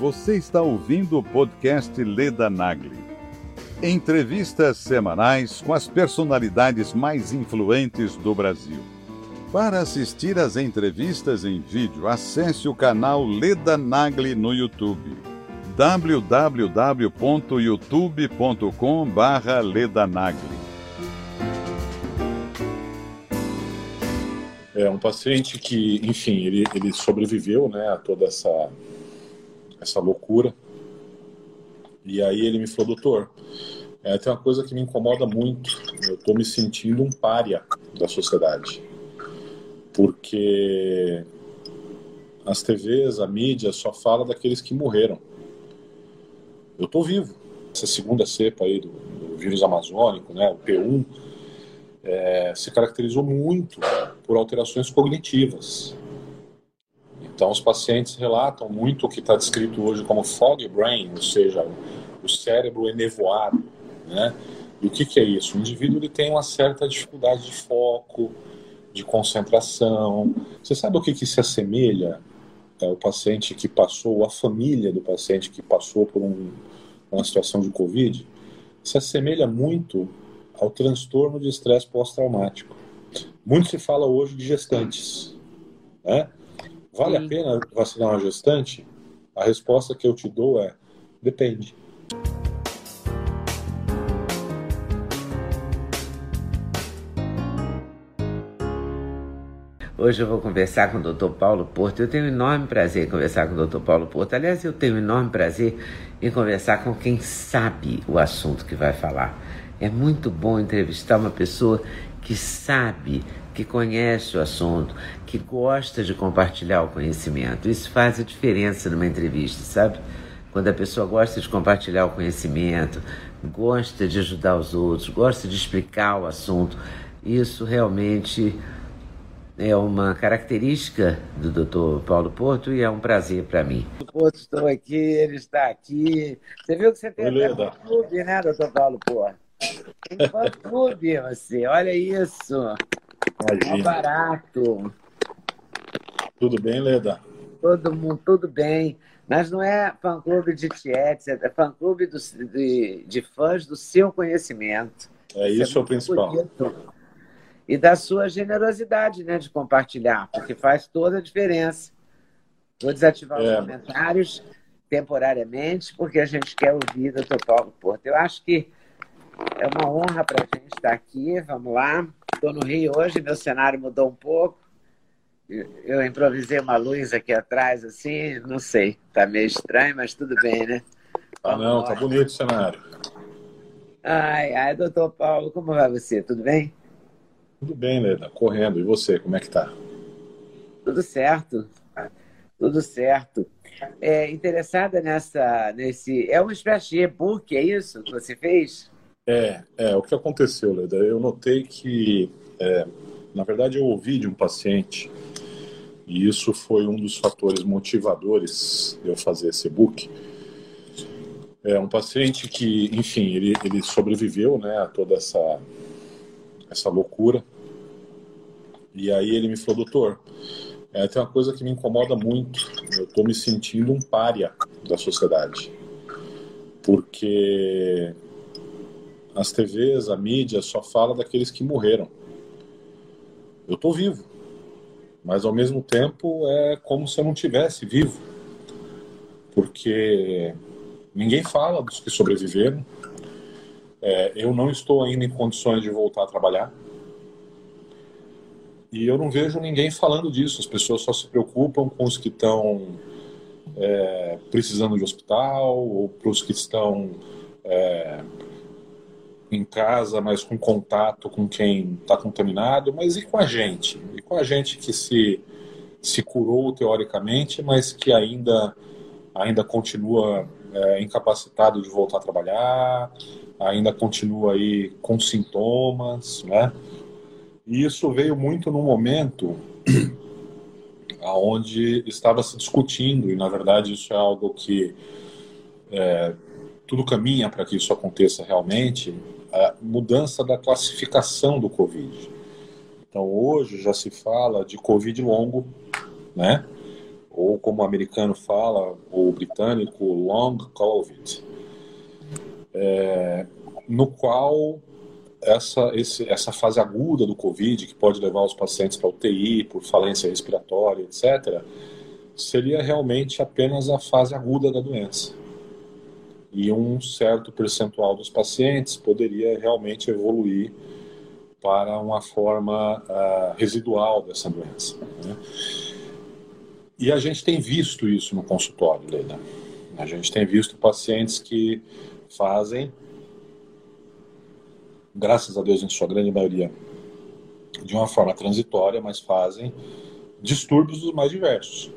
Você está ouvindo o podcast Leda Nagli. Entrevistas semanais com as personalidades mais influentes do Brasil. Para assistir às entrevistas em vídeo, acesse o canal Leda Nagli no YouTube. www.youtube.com/ledanagli. É um paciente que, enfim, ele, ele sobreviveu, né, a toda essa essa loucura. E aí ele me falou, doutor, é, tem uma coisa que me incomoda muito. Eu estou me sentindo um pária da sociedade. Porque as TVs, a mídia só fala daqueles que morreram. Eu estou vivo. Essa segunda cepa aí do, do vírus amazônico, né, o P1, é, se caracterizou muito por alterações cognitivas. Então, os pacientes relatam muito o que está descrito hoje como fog brain, ou seja, o cérebro enevoado, né? E o que, que é isso? O indivíduo ele tem uma certa dificuldade de foco, de concentração. Você sabe o que, que se assemelha é, o paciente que passou, a família do paciente que passou por um, uma situação de Covid? Se assemelha muito ao transtorno de estresse pós-traumático. Muito se fala hoje de gestantes, né? Vale Sim. a pena vacinar uma gestante? A resposta que eu te dou é: depende. Hoje eu vou conversar com o Dr. Paulo Porto. Eu tenho um enorme prazer em conversar com o Dr. Paulo Porto. Aliás, eu tenho um enorme prazer em conversar com quem sabe o assunto que vai falar. É muito bom entrevistar uma pessoa que sabe que conhece o assunto, que gosta de compartilhar o conhecimento. Isso faz a diferença numa entrevista, sabe? Quando a pessoa gosta de compartilhar o conhecimento, gosta de ajudar os outros, gosta de explicar o assunto, isso realmente é uma característica do Dr. Paulo Porto e é um prazer para mim. Porto, estou aqui, ele está aqui. Você viu que você tem até um clube, né, Dr. Paulo Porto? Tem um clube você, olha isso. Imagina. É barato. Tudo bem, Leda? Todo mundo, tudo bem. Mas não é fã-clube de tietes, é fã-clube de, de fãs do seu conhecimento. É isso, isso é, é o principal. Bonito. E da sua generosidade né, de compartilhar, porque faz toda a diferença. Vou desativar é. os comentários temporariamente, porque a gente quer ouvir o Dr. Paulo Porto. Eu acho que é uma honra para a gente estar aqui. Vamos lá. Estou no Rio hoje, meu cenário mudou um pouco. Eu improvisei uma luz aqui atrás, assim, não sei. Tá meio estranho, mas tudo bem, né? Ah, não, tá bonito o cenário. Ai, ai, doutor Paulo, como vai você? Tudo bem? Tudo bem, Leda, correndo. E você, como é que tá? Tudo certo. Tudo certo. É, interessada nessa, nesse... É uma espécie de e-book, é isso que você fez? É, é, o que aconteceu, Leda, eu notei que, é, na verdade, eu ouvi de um paciente, e isso foi um dos fatores motivadores eu fazer esse book. É um paciente que, enfim, ele, ele sobreviveu né, a toda essa, essa loucura. E aí ele me falou, doutor, é, tem uma coisa que me incomoda muito. Eu estou me sentindo um pária da sociedade. Porque as TVs, a mídia só fala daqueles que morreram. Eu estou vivo, mas ao mesmo tempo é como se eu não tivesse vivo, porque ninguém fala dos que sobreviveram. É, eu não estou ainda em condições de voltar a trabalhar. E eu não vejo ninguém falando disso. As pessoas só se preocupam com os que estão é, precisando de hospital ou para os que estão é, em casa, mas com contato com quem está contaminado, mas e com a gente? E com a gente que se, se curou teoricamente, mas que ainda, ainda continua é, incapacitado de voltar a trabalhar, ainda continua aí com sintomas, né? E isso veio muito no momento aonde estava se discutindo, e na verdade isso é algo que é, tudo caminha para que isso aconteça realmente, a mudança da classificação do Covid. Então, hoje já se fala de Covid longo, né? ou como o americano fala, o britânico, long COVID, é, no qual essa, esse, essa fase aguda do Covid, que pode levar os pacientes para UTI por falência respiratória, etc., seria realmente apenas a fase aguda da doença. E um certo percentual dos pacientes poderia realmente evoluir para uma forma uh, residual dessa doença. Né? E a gente tem visto isso no consultório, Leila. A gente tem visto pacientes que fazem graças a Deus, em sua grande maioria, de uma forma transitória, mas fazem distúrbios dos mais diversos.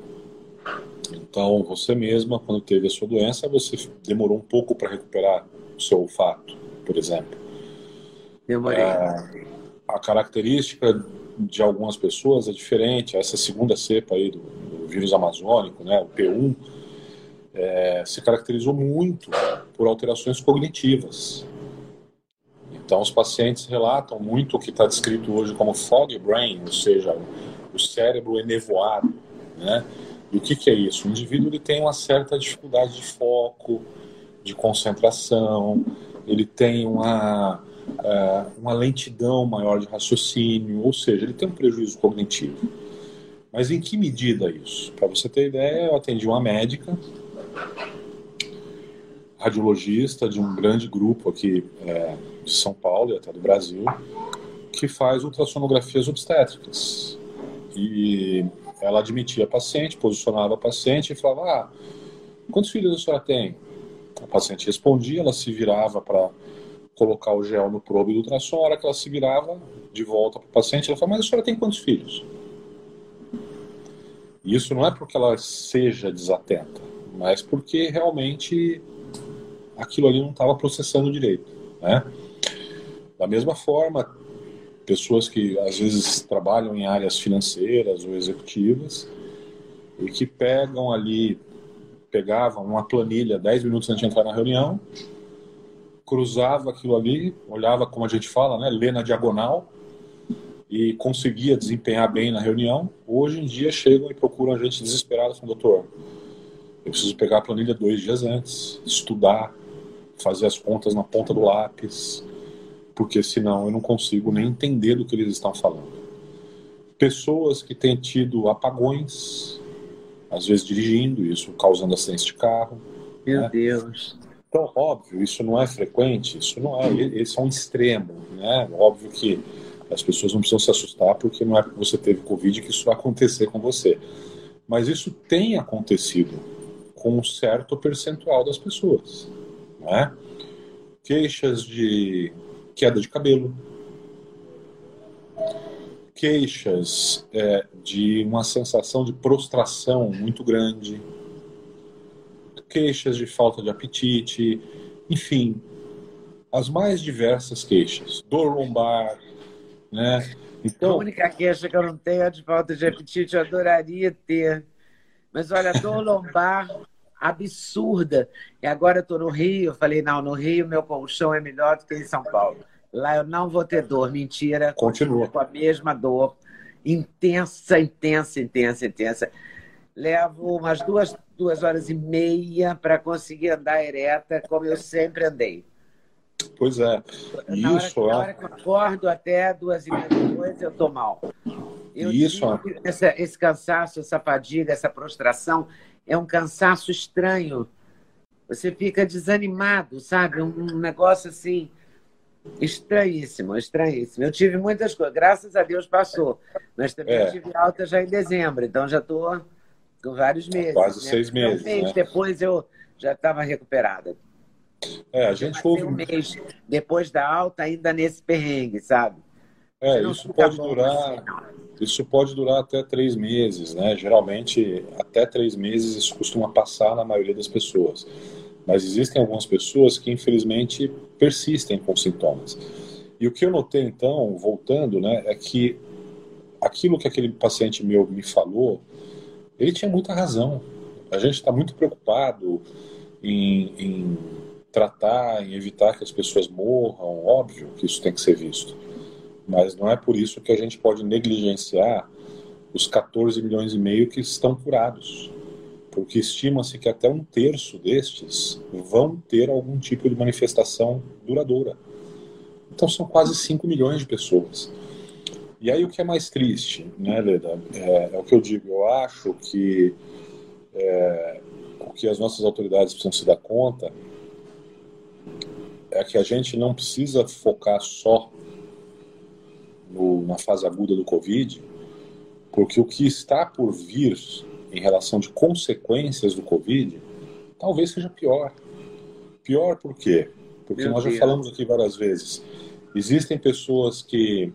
Então, você mesma, quando teve a sua doença, você demorou um pouco para recuperar o seu olfato, por exemplo. Demorei. É, a característica de algumas pessoas é diferente. Essa segunda cepa aí do, do vírus amazônico, né, o P1, é, se caracterizou muito por alterações cognitivas. Então, os pacientes relatam muito o que está descrito hoje como fog brain, ou seja, o cérebro enevoado, né? E o que, que é isso? O indivíduo ele tem uma certa dificuldade de foco, de concentração, ele tem uma, uh, uma lentidão maior de raciocínio, ou seja, ele tem um prejuízo cognitivo. Mas em que medida isso? Para você ter ideia, eu atendi uma médica, radiologista de um grande grupo aqui é, de São Paulo e até do Brasil, que faz ultrassonografias obstétricas. E ela admitia a paciente, posicionava a paciente e falava: Ah, quantos filhos a senhora tem? A paciente respondia, ela se virava para colocar o gel no probe do ultrassom. A hora que ela se virava de volta para o paciente, ela falava: Mas a senhora tem quantos filhos? Isso não é porque ela seja desatenta, mas porque realmente aquilo ali não estava processando direito, né? Da mesma forma, pessoas que às vezes trabalham em áreas financeiras ou executivas e que pegam ali, pegavam uma planilha 10 minutos antes de entrar na reunião, cruzava aquilo ali, olhava como a gente fala, né, lê na diagonal e conseguia desempenhar bem na reunião. Hoje em dia chegam e procuram a gente desesperado, falam, doutor, eu preciso pegar a planilha dois dias antes, estudar, fazer as contas na ponta do lápis, porque senão eu não consigo nem entender do que eles estão falando. Pessoas que têm tido apagões, às vezes dirigindo, isso causando acidentes de carro. Meu né? Deus. Então, óbvio, isso não é frequente, isso não é, esse é um extremo, né? Óbvio que as pessoas não precisam se assustar porque não é porque você teve Covid que isso vai acontecer com você. Mas isso tem acontecido com um certo percentual das pessoas, né? Queixas de queda de cabelo, queixas é, de uma sensação de prostração muito grande, queixas de falta de apetite, enfim, as mais diversas queixas, dor lombar, né? Então, a única queixa que eu não tenho é de falta de apetite, eu adoraria ter. Mas olha, dor lombar absurda. E agora eu estou no Rio, eu falei, não, no Rio meu colchão é melhor do que em São Paulo. Lá eu não vou ter dor, mentira. Continua. Com a mesma dor, intensa, intensa, intensa, intensa. Levo umas duas, duas horas e meia para conseguir andar ereta, como eu sempre andei. Pois é. Na Isso hora, é. Na hora que eu acordo até duas e meia depois, eu estou mal. Eu Isso. Essa, esse cansaço, essa fadiga, essa prostração, é um cansaço estranho. Você fica desanimado, sabe? Um negócio assim estranhíssimo, estranhíssimo. Eu tive muitas coisas, graças a Deus passou, mas também é. tive alta já em dezembro, então já estou com vários meses. Quase né? seis meses. Um mês né? depois eu já estava recuperada. É, a gente ouve. Um mês depois da alta, ainda nesse perrengue, sabe? É, isso pode durar. Assim, isso pode durar até três meses, né? Geralmente, até três meses isso costuma passar na maioria das pessoas. Mas existem algumas pessoas que, infelizmente, persistem com sintomas. E o que eu notei, então, voltando, né, é que aquilo que aquele paciente meu me falou, ele tinha muita razão. A gente está muito preocupado em, em tratar, em evitar que as pessoas morram, óbvio que isso tem que ser visto mas não é por isso que a gente pode negligenciar os 14 milhões e meio que estão curados. Porque estima-se que até um terço destes vão ter algum tipo de manifestação duradoura. Então são quase 5 milhões de pessoas. E aí o que é mais triste, né, Leda? É, é o que eu digo, eu acho que é, o que as nossas autoridades precisam se dar conta é que a gente não precisa focar só no, na fase aguda do Covid, porque o que está por vir em relação de consequências do Covid talvez seja pior. Pior por quê? Porque Meu nós Deus. já falamos aqui várias vezes. Existem pessoas que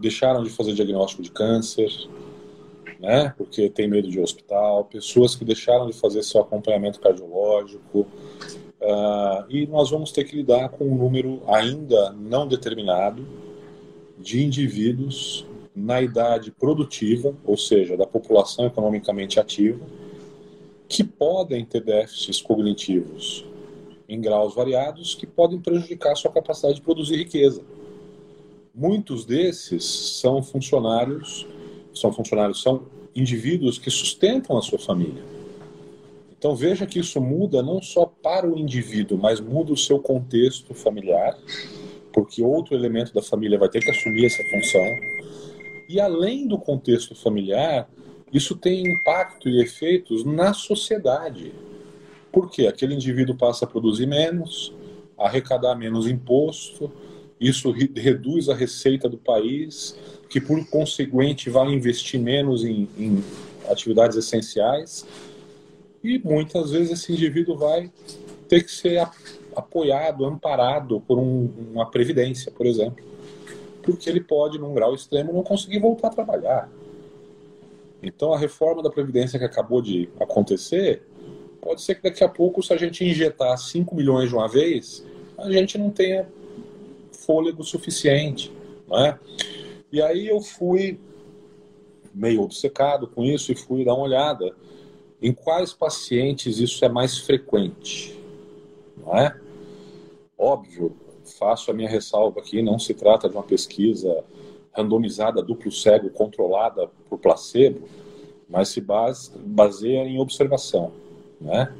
deixaram de fazer diagnóstico de câncer, né, porque tem medo de hospital, pessoas que deixaram de fazer seu acompanhamento cardiológico, uh, e nós vamos ter que lidar com um número ainda não determinado de indivíduos na idade produtiva, ou seja, da população economicamente ativa, que podem ter déficits cognitivos em graus variados que podem prejudicar sua capacidade de produzir riqueza. Muitos desses são funcionários são funcionários, são indivíduos que sustentam a sua família. Então veja que isso muda não só para o indivíduo, mas muda o seu contexto familiar, porque outro elemento da família vai ter que assumir essa função. E além do contexto familiar, isso tem impacto e efeitos na sociedade. Porque aquele indivíduo passa a produzir menos, a arrecadar menos imposto, isso reduz a receita do país, que por conseguinte vai investir menos em, em atividades essenciais. E muitas vezes esse indivíduo vai ter que ser apoiado, amparado por um, uma previdência, por exemplo, porque ele pode, num grau extremo, não conseguir voltar a trabalhar. Então, a reforma da previdência que acabou de acontecer, pode ser que daqui a pouco, se a gente injetar 5 milhões de uma vez, a gente não tenha fôlego suficiente, não é? E aí eu fui meio obcecado com isso e fui dar uma olhada em quais pacientes isso é mais frequente, não é? Óbvio, faço a minha ressalva aqui, não se trata de uma pesquisa randomizada, duplo cego, controlada por placebo, mas se base, baseia em observação, né?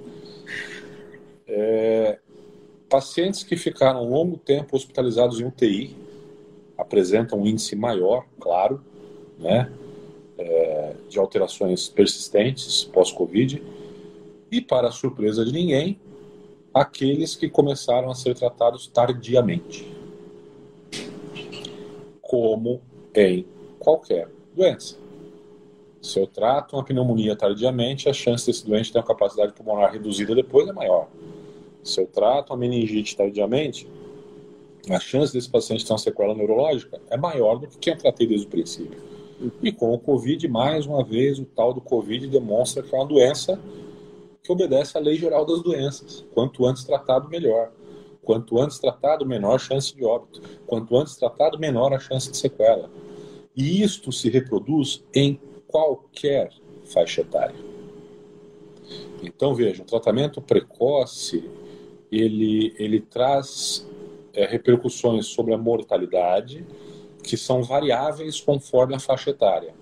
É, pacientes que ficaram longo tempo hospitalizados em UTI, apresentam um índice maior, claro, né, é, de alterações persistentes pós-Covid, e, para surpresa de ninguém, aqueles que começaram a ser tratados tardiamente, como em qualquer doença. Se eu trato uma pneumonia tardiamente, a chance desse doente ter uma capacidade pulmonar reduzida depois é maior. Se eu trato uma meningite tardiamente, a chance desse paciente ter uma sequela neurológica é maior do que quem eu tratei desde o princípio. E com o Covid, mais uma vez, o tal do Covid demonstra que é uma doença que obedece à lei geral das doenças. Quanto antes tratado, melhor. Quanto antes tratado, menor chance de óbito. Quanto antes tratado, menor a chance de sequela. E isto se reproduz em qualquer faixa etária. Então, veja, o tratamento precoce, ele, ele traz é, repercussões sobre a mortalidade que são variáveis conforme a faixa etária.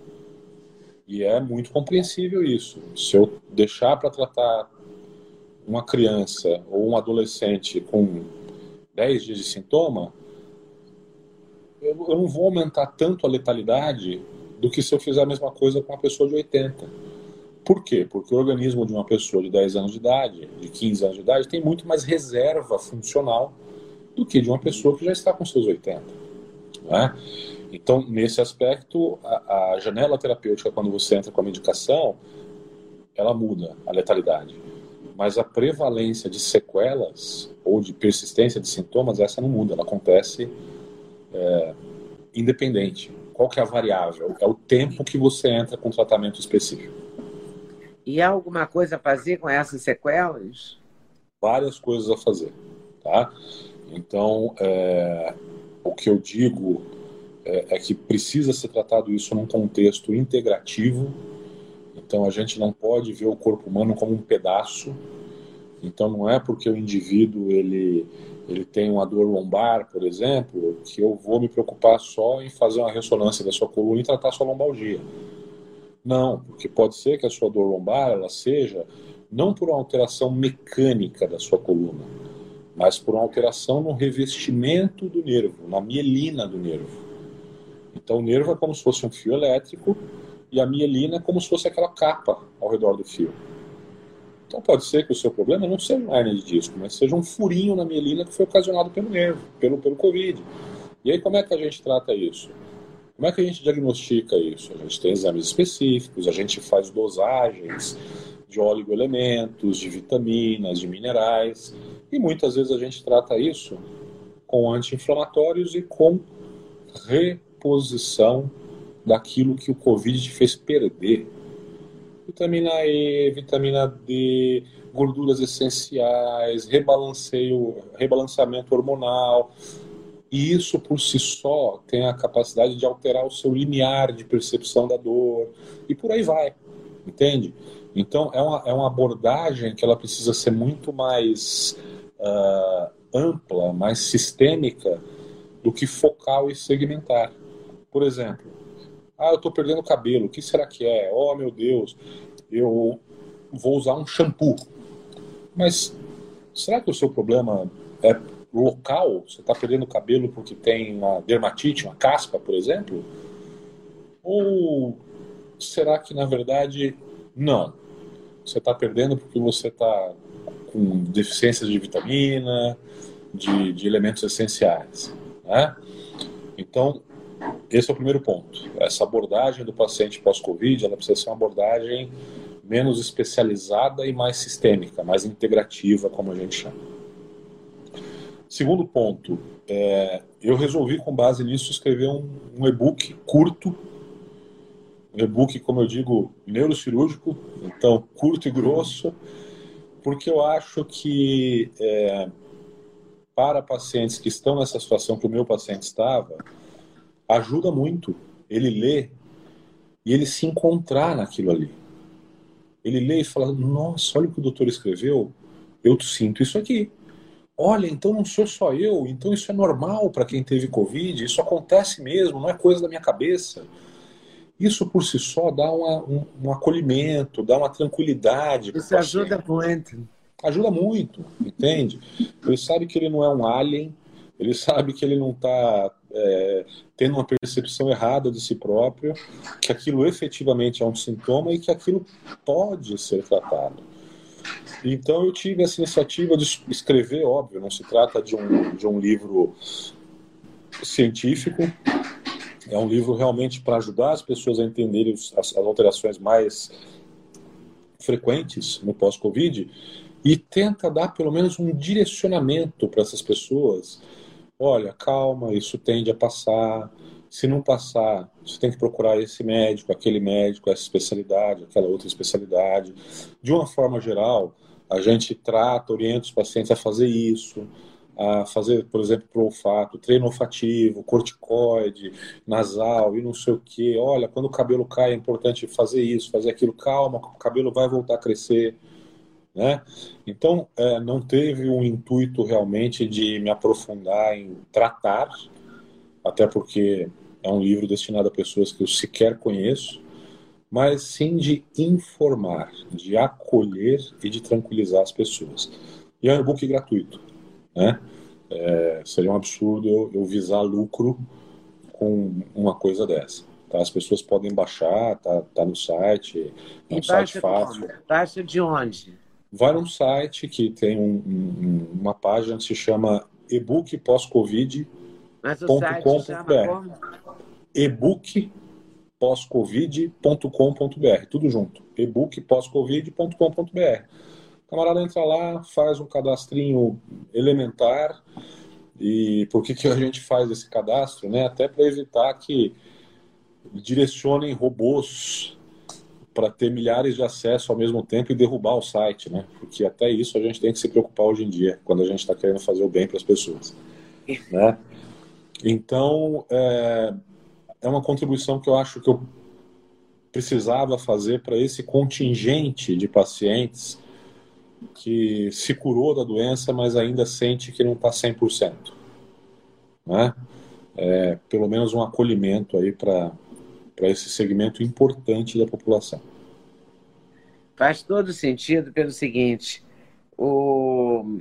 E é muito compreensível isso. Se eu deixar para tratar uma criança ou um adolescente com 10 dias de sintoma, eu, eu não vou aumentar tanto a letalidade do que se eu fizer a mesma coisa com uma pessoa de 80. Por quê? Porque o organismo de uma pessoa de 10 anos de idade, de 15 anos de idade, tem muito mais reserva funcional do que de uma pessoa que já está com seus 80. Né? Então, nesse aspecto, a, a, janela terapêutica, quando você entra com a medicação, ela muda a letalidade. Mas a prevalência de sequelas ou de persistência de sintomas, essa não muda, ela acontece é, independente. Qual que é a variável? É o tempo que você entra com tratamento específico. E há alguma coisa a fazer com essas sequelas? Várias coisas a fazer, tá? Então, é, o que eu digo é, é, que precisa ser tratado isso num contexto integrativo. Então, a gente não pode ver o corpo humano como um pedaço. Então, não é porque o indivíduo ele ele tem uma dor lombar, por exemplo, que eu vou me preocupar só em fazer uma ressonância da sua coluna e tratar sua lombalgia. Não, porque pode ser que a sua dor lombar ela seja não por uma alteração mecânica da sua coluna, mas por uma alteração no revestimento do nervo, na mielina do nervo. Então o nervo é como se fosse um fio elétrico e a mielina é como se fosse aquela capa ao redor do fio. Então pode ser que o seu problema não seja uma hernia de disco, mas seja um furinho na mielina que foi ocasionado pelo nervo, pelo, pelo Covid. E aí como é que a gente trata isso? Como é que a gente diagnostica isso? A gente tem exames específicos, a gente faz dosagens de oligoelementos, de vitaminas, de minerais, e muitas vezes a gente trata isso com anti-inflamatórios e com reposição daquilo que o Covid te fez perder vitamina E, vitamina D, gorduras essenciais, rebalanceio, rebalanceamento hormonal. E isso por si só tem a capacidade de alterar o seu limiar de percepção da dor e por aí vai, entende? Então é uma, é uma abordagem que ela precisa ser muito mais uh, ampla, mais sistêmica do que focal e segmentar. Por exemplo, ah, eu estou perdendo cabelo, o que será que é? Oh, meu Deus, eu vou usar um shampoo. Mas será que o seu problema é local? Você está perdendo cabelo porque tem uma dermatite, uma caspa, por exemplo? Ou será que, na verdade, não? Você está perdendo porque você está com deficiências de vitamina, de, de elementos essenciais. Né? Então, esse é o primeiro ponto. Essa abordagem do paciente pós-Covid, ela precisa ser uma abordagem menos especializada e mais sistêmica, mais integrativa, como a gente chama. Segundo ponto, é, eu resolvi, com base nisso, escrever um, um e-book curto, um e-book, como eu digo, neurocirúrgico, então curto e grosso, porque eu acho que é, para pacientes que estão nessa situação que o meu paciente estava, ajuda muito ele ler e ele se encontrar naquilo ali. Ele lê e fala: Nossa, olha o que o doutor escreveu, eu sinto isso aqui. Olha, então não sou só eu, então isso é normal para quem teve Covid, isso acontece mesmo, não é coisa da minha cabeça. Isso por si só dá uma, um, um acolhimento, dá uma tranquilidade. Isso ajuda muito. Ajuda muito, entende? Ele sabe que ele não é um alien, ele sabe que ele não está é, tendo uma percepção errada de si próprio, que aquilo efetivamente é um sintoma e que aquilo pode ser tratado. Então eu tive essa iniciativa de escrever, óbvio, não se trata de um, de um livro científico, é um livro realmente para ajudar as pessoas a entenderem as, as alterações mais frequentes no pós-Covid e tenta dar pelo menos um direcionamento para essas pessoas olha, calma, isso tende a passar. Se não passar, você tem que procurar esse médico, aquele médico, essa especialidade, aquela outra especialidade. De uma forma geral, a gente trata, orienta os pacientes a fazer isso, a fazer, por exemplo, para o olfato, treino olfativo, corticoide, nasal e não sei o que. Olha, quando o cabelo cai é importante fazer isso, fazer aquilo. Calma, o cabelo vai voltar a crescer. Né? Então, é, não teve um intuito realmente de me aprofundar em tratar, até porque é um livro destinado a pessoas que eu sequer conheço, mas sim de informar, de acolher e de tranquilizar as pessoas. E é um e-book gratuito. Né? É, seria um absurdo eu, eu, visar lucro com uma coisa dessa. Tá? As pessoas podem baixar, tá, tá no site, é um site fácil. Baixa de onde? Vai num site que tem um, um, uma página que se chama ebook pós-covid.com.br. ebook pós-covid.com.br, tudo junto. ebook pós-covid.com.br. Camarada entra lá, faz um cadastrinho elementar. E por que, que a gente faz esse cadastro? Né? Até para evitar que direcionem robôs para ter milhares de acessos ao mesmo tempo e derrubar o site, né? Porque até isso a gente tem que se preocupar hoje em dia, quando a gente está querendo fazer o bem para as pessoas, né? Então, é, é uma contribuição que eu acho que eu precisava fazer para esse contingente de pacientes que se curou da doença, mas ainda sente que não está 100%. Né? É, pelo menos um acolhimento aí para para esse segmento importante da população. Faz todo sentido pelo seguinte: o...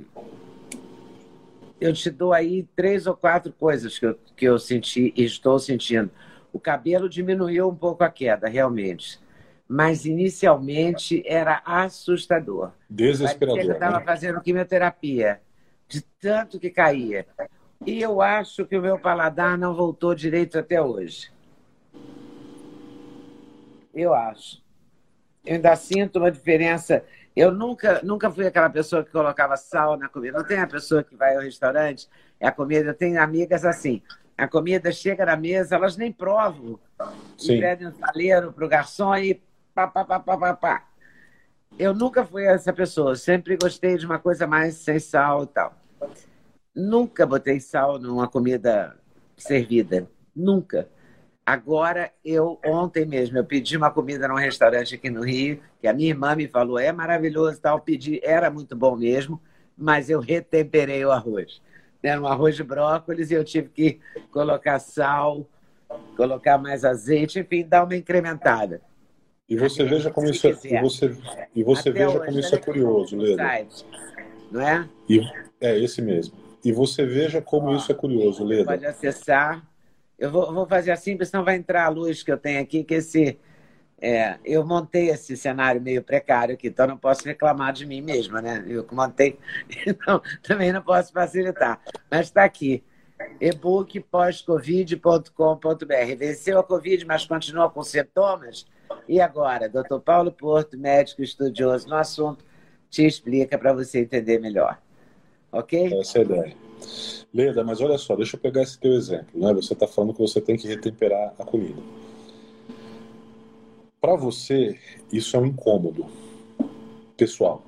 eu te dou aí três ou quatro coisas que eu, que eu senti e estou sentindo. O cabelo diminuiu um pouco a queda, realmente. Mas inicialmente era assustador. Desesperador. Eu estava né? fazendo quimioterapia, de tanto que caía. E eu acho que o meu paladar não voltou direito até hoje. Eu acho. Eu ainda sinto uma diferença. Eu nunca, nunca fui aquela pessoa que colocava sal na comida. Não tem a pessoa que vai ao restaurante, é a comida. Eu tenho amigas assim. A comida chega na mesa, elas nem provam. Sim. E pedem um saleiro para o garçom e pá, pá, pá, pá, pá, pá. Eu nunca fui essa pessoa. Sempre gostei de uma coisa mais sem sal e tal. Nunca botei sal numa comida servida. Nunca. Agora, eu, ontem mesmo, eu pedi uma comida num restaurante aqui no Rio, que a minha irmã me falou, é maravilhoso tal, pedi, era muito bom mesmo, mas eu retemperei o arroz. Era um arroz de brócolis e eu tive que colocar sal, colocar mais azeite, enfim, dar uma incrementada. E você veja como isso é, e você, e você veja como isso é curioso, Leda. Não é? E, é esse mesmo. E você veja como isso é curioso, Leda. Pode acessar. Eu vou, vou fazer assim, porque senão vai entrar a luz que eu tenho aqui, que esse. É, eu montei esse cenário meio precário aqui, então não posso reclamar de mim mesma, né? Eu que montei, então também não posso facilitar. Mas está aqui, e-book pós-covid.com.br. Venceu a Covid, mas continua com sintomas? E agora, doutor Paulo Porto, médico estudioso no assunto, te explica para você entender melhor. Ok? Essa é a ideia. Leda, mas olha só, deixa eu pegar esse teu exemplo. Né? Você está falando que você tem que retemperar a comida. Para você, isso é um incômodo pessoal.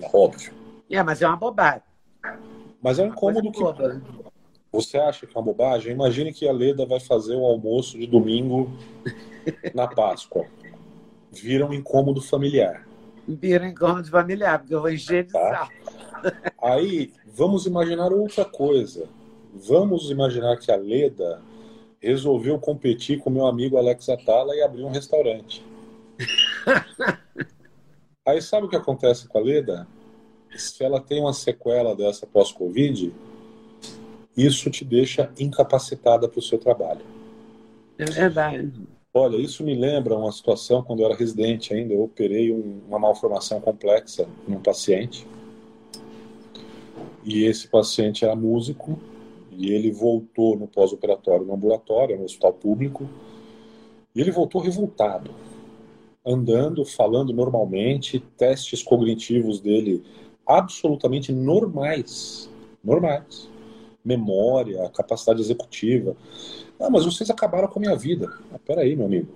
É óbvio. É, mas é uma bobagem. Mas é um incômodo que. Você acha que é uma bobagem? Imagine que a Leda vai fazer o almoço de domingo na Páscoa. Vira um incômodo familiar. Vira incômodo familiar, porque eu vou encher de tá? sal. Aí, vamos imaginar outra coisa. Vamos imaginar que a Leda resolveu competir com meu amigo Alex Atala e abrir um restaurante. Aí sabe o que acontece com a Leda? Se ela tem uma sequela dessa pós-Covid, isso te deixa incapacitada para o seu trabalho. É verdade. Olha, isso me lembra uma situação quando eu era residente ainda. Eu operei um, uma malformação complexa num paciente. E esse paciente era músico. E ele voltou no pós-operatório no ambulatório, no hospital público. E ele voltou revoltado. Andando, falando normalmente, testes cognitivos dele absolutamente normais. Normais. Memória, capacidade executiva. Ah, mas vocês acabaram com a minha vida. Ah, peraí, meu amigo.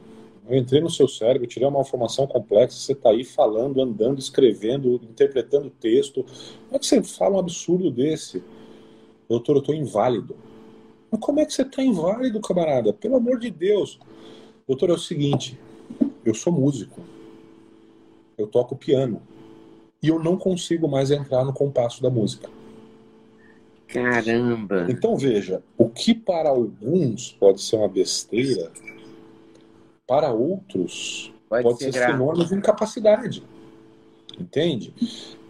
Eu entrei no seu cérebro, tirei uma informação complexa, você está aí falando, andando, escrevendo, interpretando texto. Como é que você fala um absurdo desse? Doutor, eu estou inválido. Mas como é que você está inválido, camarada? Pelo amor de Deus. Doutor, é o seguinte, eu sou músico. Eu toco piano. E eu não consigo mais entrar no compasso da música. Caramba! Então veja, o que para alguns pode ser uma besteira, para outros pode, pode ser, ser sinônimo de incapacidade. Entende?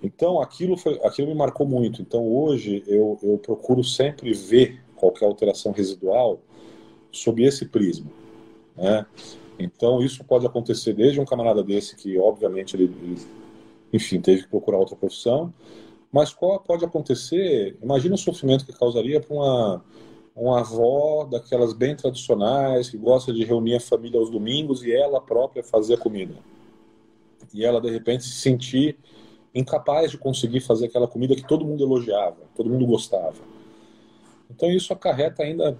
Então aquilo, foi, aquilo me marcou muito. Então hoje eu, eu procuro sempre ver qualquer alteração residual sob esse prisma. Né? Então isso pode acontecer desde um camarada desse que obviamente ele, ele enfim, teve que procurar outra profissão, mas qual pode acontecer? Imagina o sofrimento que causaria para uma, uma avó daquelas bem tradicionais, que gosta de reunir a família aos domingos e ela própria fazer a comida. E ela, de repente, se sentir incapaz de conseguir fazer aquela comida que todo mundo elogiava, todo mundo gostava. Então isso acarreta ainda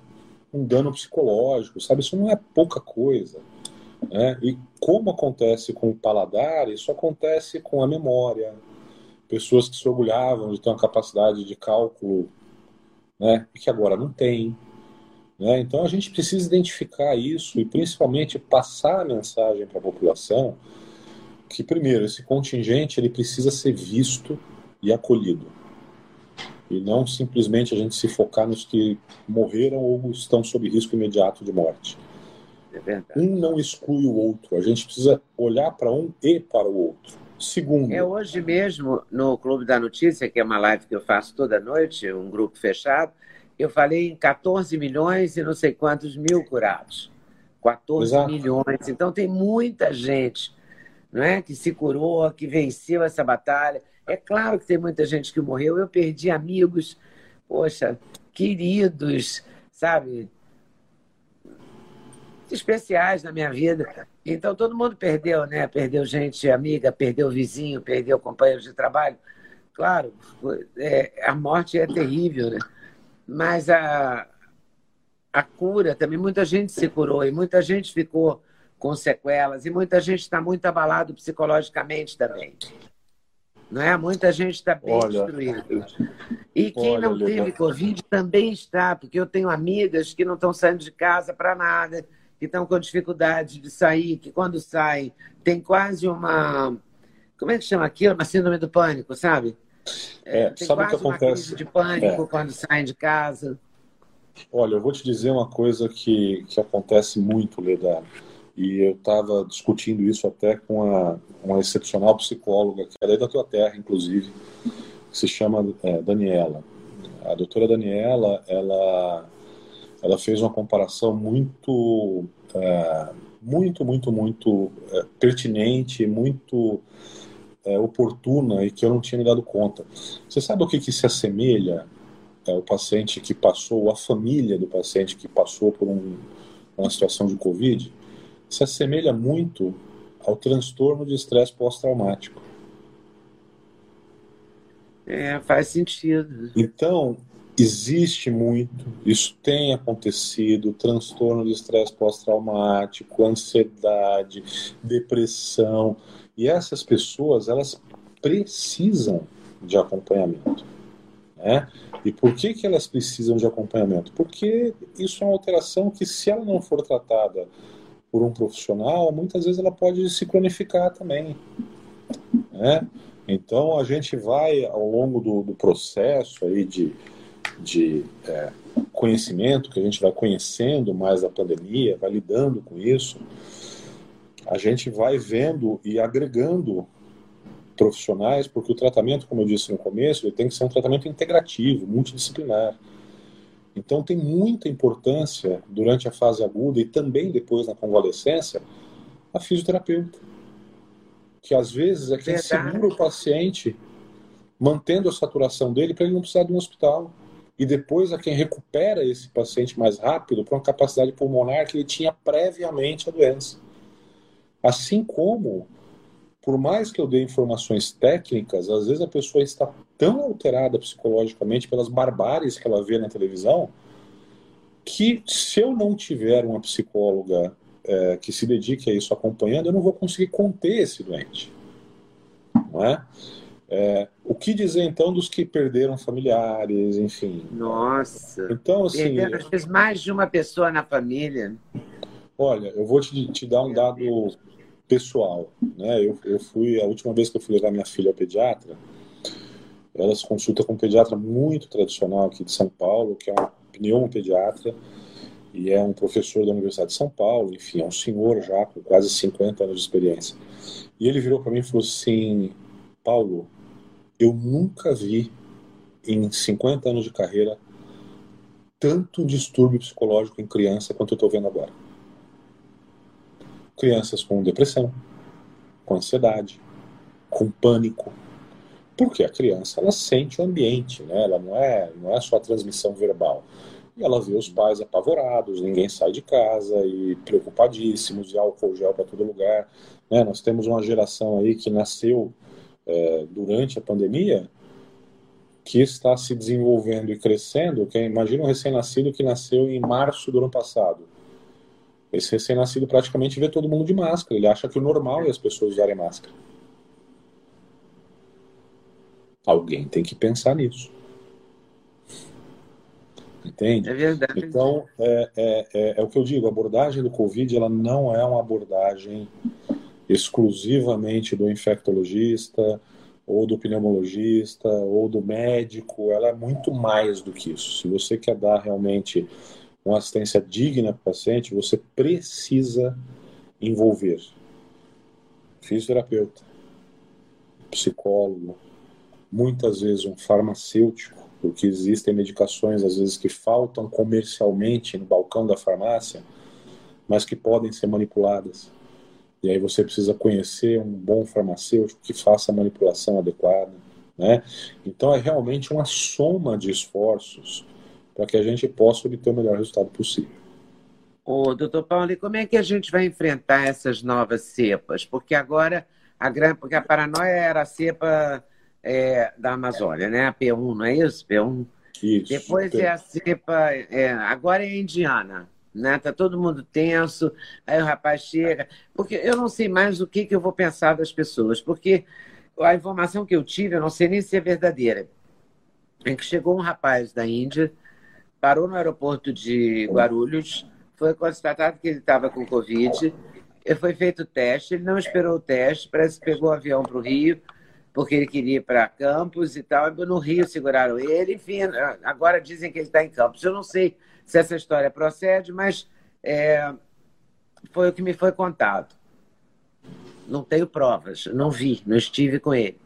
um dano psicológico, sabe? Isso não é pouca coisa. Né? E como acontece com o paladar, isso acontece com a memória, pessoas que se orgulhavam de ter uma capacidade de cálculo, né, e que agora não tem. Né? Então a gente precisa identificar isso e principalmente passar a mensagem para a população que primeiro esse contingente ele precisa ser visto e acolhido e não simplesmente a gente se focar nos que morreram ou estão sob risco imediato de morte. É um não exclui o outro. A gente precisa olhar para um e para o outro. Segundo. É hoje mesmo, no Clube da Notícia, que é uma live que eu faço toda noite, um grupo fechado, eu falei em 14 milhões e não sei quantos mil curados. 14 Exato. milhões. Então tem muita gente não é? que se curou, que venceu essa batalha. É claro que tem muita gente que morreu. Eu perdi amigos, poxa, queridos, sabe? Especiais na minha vida. Então todo mundo perdeu, né? Perdeu gente amiga, perdeu vizinho, perdeu companheiro de trabalho. Claro, é, a morte é terrível, né? Mas a, a cura também, muita gente se curou e muita gente ficou com sequelas e muita gente está muito abalado psicologicamente também. Não é? Muita gente está bem olha, destruída. E quem olha, não teve Covid também está, porque eu tenho amigas que não estão saindo de casa para nada, que estão com dificuldade de sair, que quando saem tem quase uma. Como é que chama aquilo? Uma síndrome do pânico, sabe? É, tem sabe quase o que acontece? uma crise de pânico é. quando saem de casa. Olha, eu vou te dizer uma coisa que, que acontece muito, Leda, e eu estava discutindo isso até com a, uma excepcional psicóloga, que é da tua terra, inclusive, que se chama é, Daniela. A doutora Daniela, ela, ela fez uma comparação muito, muito, muito, muito é, pertinente, muito é, oportuna e que eu não tinha me dado conta. Você sabe o que, que se assemelha é, o paciente que passou, a família do paciente que passou por um, uma situação de Covid, se assemelha muito ao transtorno de estresse pós-traumático. É, faz sentido. Então, existe muito, isso tem acontecido, transtorno de estresse pós-traumático, ansiedade, depressão, e essas pessoas, elas precisam de acompanhamento. Né? E por que, que elas precisam de acompanhamento? Porque isso é uma alteração que, se ela não for tratada por um profissional, muitas vezes ela pode se cronificar também. Né? Então a gente vai ao longo do, do processo aí de, de é, conhecimento, que a gente vai conhecendo mais da pandemia, vai lidando com isso, a gente vai vendo e agregando profissionais, porque o tratamento, como eu disse no começo, ele tem que ser um tratamento integrativo, multidisciplinar. Então tem muita importância durante a fase aguda e também depois na convalescência a fisioterapeuta, que às vezes é quem Verdade. segura o paciente, mantendo a saturação dele para ele não precisar de um hospital. E depois é quem recupera esse paciente mais rápido para uma capacidade pulmonar que ele tinha previamente a doença. Assim como por mais que eu dê informações técnicas, às vezes a pessoa está tão alterada psicologicamente pelas barbáries que ela vê na televisão, que se eu não tiver uma psicóloga é, que se dedique a isso acompanhando, eu não vou conseguir conter esse doente. Não é? é? O que dizer então dos que perderam familiares, enfim? Nossa. Então assim. Perderam às vezes mais de uma pessoa na família. Olha, eu vou te, te dar um dado pessoal. Né? Eu, eu fui, a última vez que eu fui levar minha filha ao pediatra, ela se consulta com um pediatra muito tradicional aqui de São Paulo, que é um pneumopediatra, e é um professor da Universidade de São Paulo, enfim, é um senhor já com quase 50 anos de experiência. E ele virou para mim e falou assim: Paulo, eu nunca vi em 50 anos de carreira tanto distúrbio psicológico em criança quanto eu estou vendo agora crianças com depressão, com ansiedade, com pânico. Porque a criança ela sente o ambiente, né? ela não é, não é só a transmissão verbal. E ela vê os pais apavorados, ninguém sai de casa e preocupadíssimos, e álcool gel para todo lugar. Né? Nós temos uma geração aí que nasceu é, durante a pandemia que está se desenvolvendo e crescendo. Que imagina um recém-nascido que nasceu em março do ano passado esse recém-nascido praticamente vê todo mundo de máscara. Ele acha que o normal é as pessoas usarem máscara. Alguém tem que pensar nisso. Entende? É verdade. Então, é, é, é, é, o que eu digo: a abordagem do Covid ela não é uma abordagem exclusivamente do infectologista, ou do pneumologista, ou do médico. Ela é muito mais do que isso. Se você quer dar realmente uma assistência digna para o paciente, você precisa envolver fisioterapeuta, psicólogo, muitas vezes um farmacêutico, porque existem medicações às vezes que faltam comercialmente no balcão da farmácia, mas que podem ser manipuladas. E aí você precisa conhecer um bom farmacêutico que faça a manipulação adequada, né? Então é realmente uma soma de esforços para que a gente possa obter o melhor resultado possível. Ô, doutor Paulo, e como é que a gente vai enfrentar essas novas cepas? Porque agora a grande, porque a paranoia era a cepa é, da Amazônia, né? A P1, não é isso? P1. Isso. Depois é a cepa, é, agora é a indiana, né? Tá todo mundo tenso. Aí o rapaz chega, porque eu não sei mais o que que eu vou pensar das pessoas, porque a informação que eu tive, eu não sei nem se é verdadeira, é que chegou um rapaz da Índia, parou no aeroporto de Guarulhos, foi constatado que ele estava com Covid, foi feito o teste, ele não esperou o teste, parece que pegou o avião para o Rio, porque ele queria ir para Campos e tal, no Rio seguraram ele, enfim, agora dizem que ele está em Campos. Eu não sei se essa história procede, mas é, foi o que me foi contado. Não tenho provas, não vi, não estive com ele.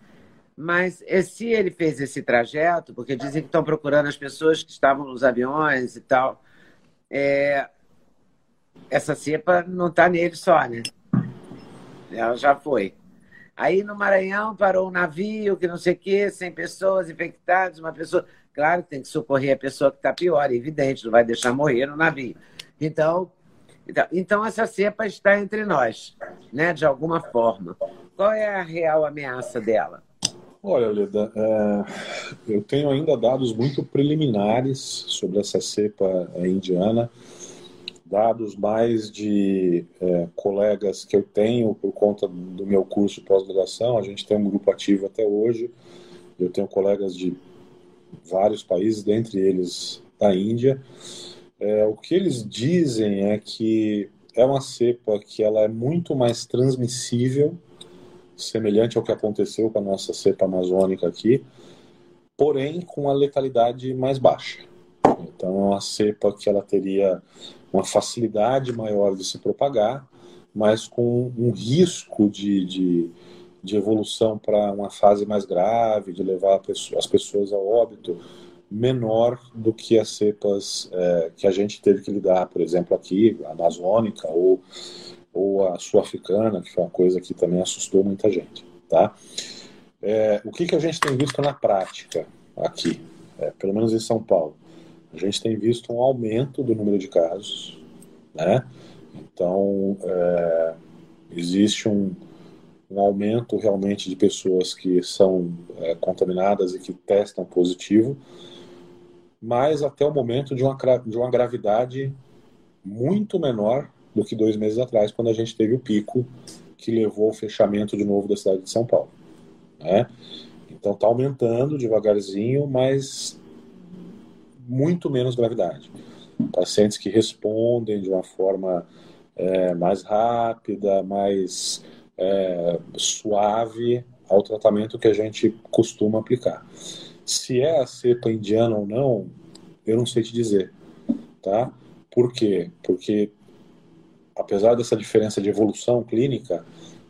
Mas se ele fez esse trajeto, porque dizem que estão procurando as pessoas que estavam nos aviões e tal, é, essa cepa não está nele só, né? Ela já foi. Aí no Maranhão parou um navio que não sei o quê, 100 pessoas infectadas, uma pessoa. Claro tem que socorrer a pessoa que está pior, é evidente, não vai deixar morrer no navio. Então, então, então essa cepa está entre nós, né, de alguma forma. Qual é a real ameaça dela? Olha, Leda, é, eu tenho ainda dados muito preliminares sobre essa cepa é, indiana, dados mais de é, colegas que eu tenho por conta do meu curso pós-graduação. A gente tem um grupo ativo até hoje. Eu tenho colegas de vários países, dentre eles da Índia. É, o que eles dizem é que é uma cepa que ela é muito mais transmissível semelhante ao que aconteceu com a nossa cepa amazônica aqui, porém com a letalidade mais baixa. Então, é uma cepa que ela teria uma facilidade maior de se propagar, mas com um risco de, de, de evolução para uma fase mais grave, de levar as pessoas ao óbito, menor do que as cepas é, que a gente teve que lidar, por exemplo, aqui, a amazônica ou ou a sul-africana, que foi uma coisa que também assustou muita gente. Tá? É, o que, que a gente tem visto na prática aqui, é, pelo menos em São Paulo? A gente tem visto um aumento do número de casos, né? Então, é, existe um, um aumento realmente de pessoas que são é, contaminadas e que testam positivo, mas até o momento de uma, de uma gravidade muito menor do que dois meses atrás, quando a gente teve o pico que levou ao fechamento de novo da cidade de São Paulo. Né? Então está aumentando devagarzinho, mas muito menos gravidade. Pacientes que respondem de uma forma é, mais rápida, mais é, suave ao tratamento que a gente costuma aplicar. Se é a cepa indiana ou não, eu não sei te dizer, tá? Por quê? Porque apesar dessa diferença de evolução clínica,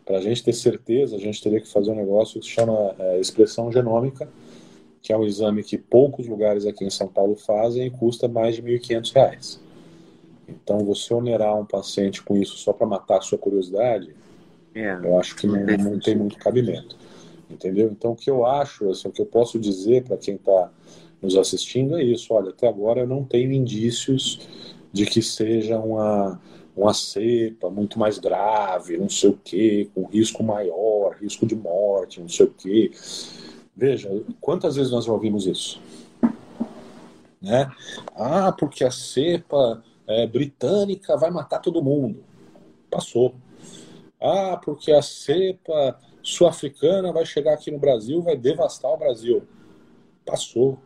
para a gente ter certeza, a gente teria que fazer um negócio que se chama é, expressão genômica, que é um exame que poucos lugares aqui em São Paulo fazem e custa mais de R$ 1.500. Então, você onerar um paciente com isso só para matar a sua curiosidade, é, eu acho que não, não, tem muito cabimento. Entendeu? Então, o que eu acho, assim, o que eu posso dizer para quem está nos assistindo é isso. Olha, até agora eu não tenho indícios de que seja uma uma cepa muito mais grave, não sei o quê, com risco maior, risco de morte, não sei o quê. Veja, quantas vezes nós ouvimos isso? Né? Ah, porque a cepa é, britânica vai matar todo mundo. Passou. Ah, porque a cepa sul-africana vai chegar aqui no Brasil, vai devastar o Brasil. Passou.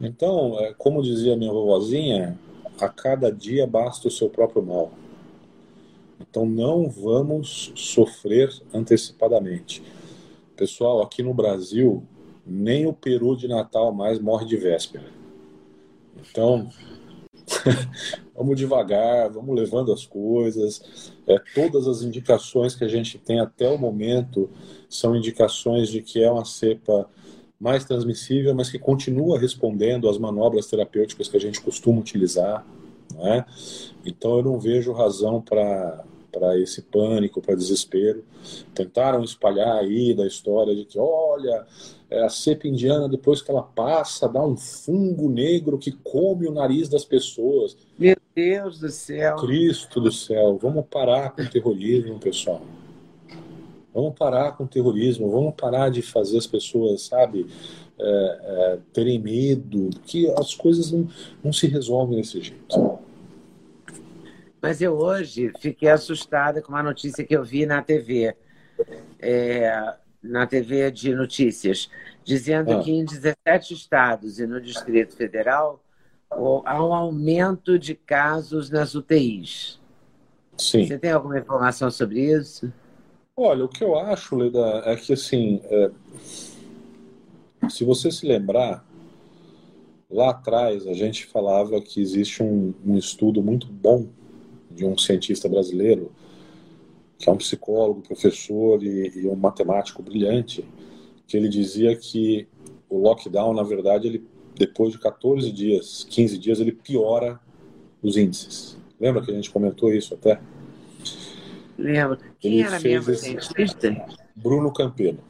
Então, é, como dizia minha vovozinha, a cada dia basta o seu próprio mal. Então não vamos sofrer antecipadamente. Pessoal, aqui no Brasil, nem o peru de Natal mais morre de véspera. Então, vamos devagar, vamos levando as coisas. É, todas as indicações que a gente tem até o momento são indicações de que é uma cepa mais transmissível, mas que continua respondendo às manobras terapêuticas que a gente costuma utilizar. Né? Então eu não vejo razão para para esse pânico, para desespero. Tentaram espalhar aí da história de que, olha, é, a cepa indiana, depois que ela passa, dá um fungo negro que come o nariz das pessoas. Meu Deus do céu! Cristo do céu! Vamos parar com o terrorismo, pessoal. Vamos parar com o terrorismo, vamos parar de fazer as pessoas, sabe, é, é, terem medo, que as coisas não, não se resolvem desse jeito. Mas eu hoje fiquei assustada com uma notícia que eu vi na TV, é, na TV de notícias, dizendo ah. que em 17 estados e no Distrito Federal há um aumento de casos nas UTIs. Sim. Você tem alguma informação sobre isso? Olha, o que eu acho, Leda, é que assim, é... se você se lembrar, lá atrás a gente falava que existe um, um estudo muito bom de um cientista brasileiro, que é um psicólogo, professor e, e um matemático brilhante, que ele dizia que o lockdown, na verdade, ele depois de 14 dias, 15 dias, ele piora os índices. Lembra que a gente comentou isso até? Lembro. Quem ele era mesmo cientista? Bruno Campelo.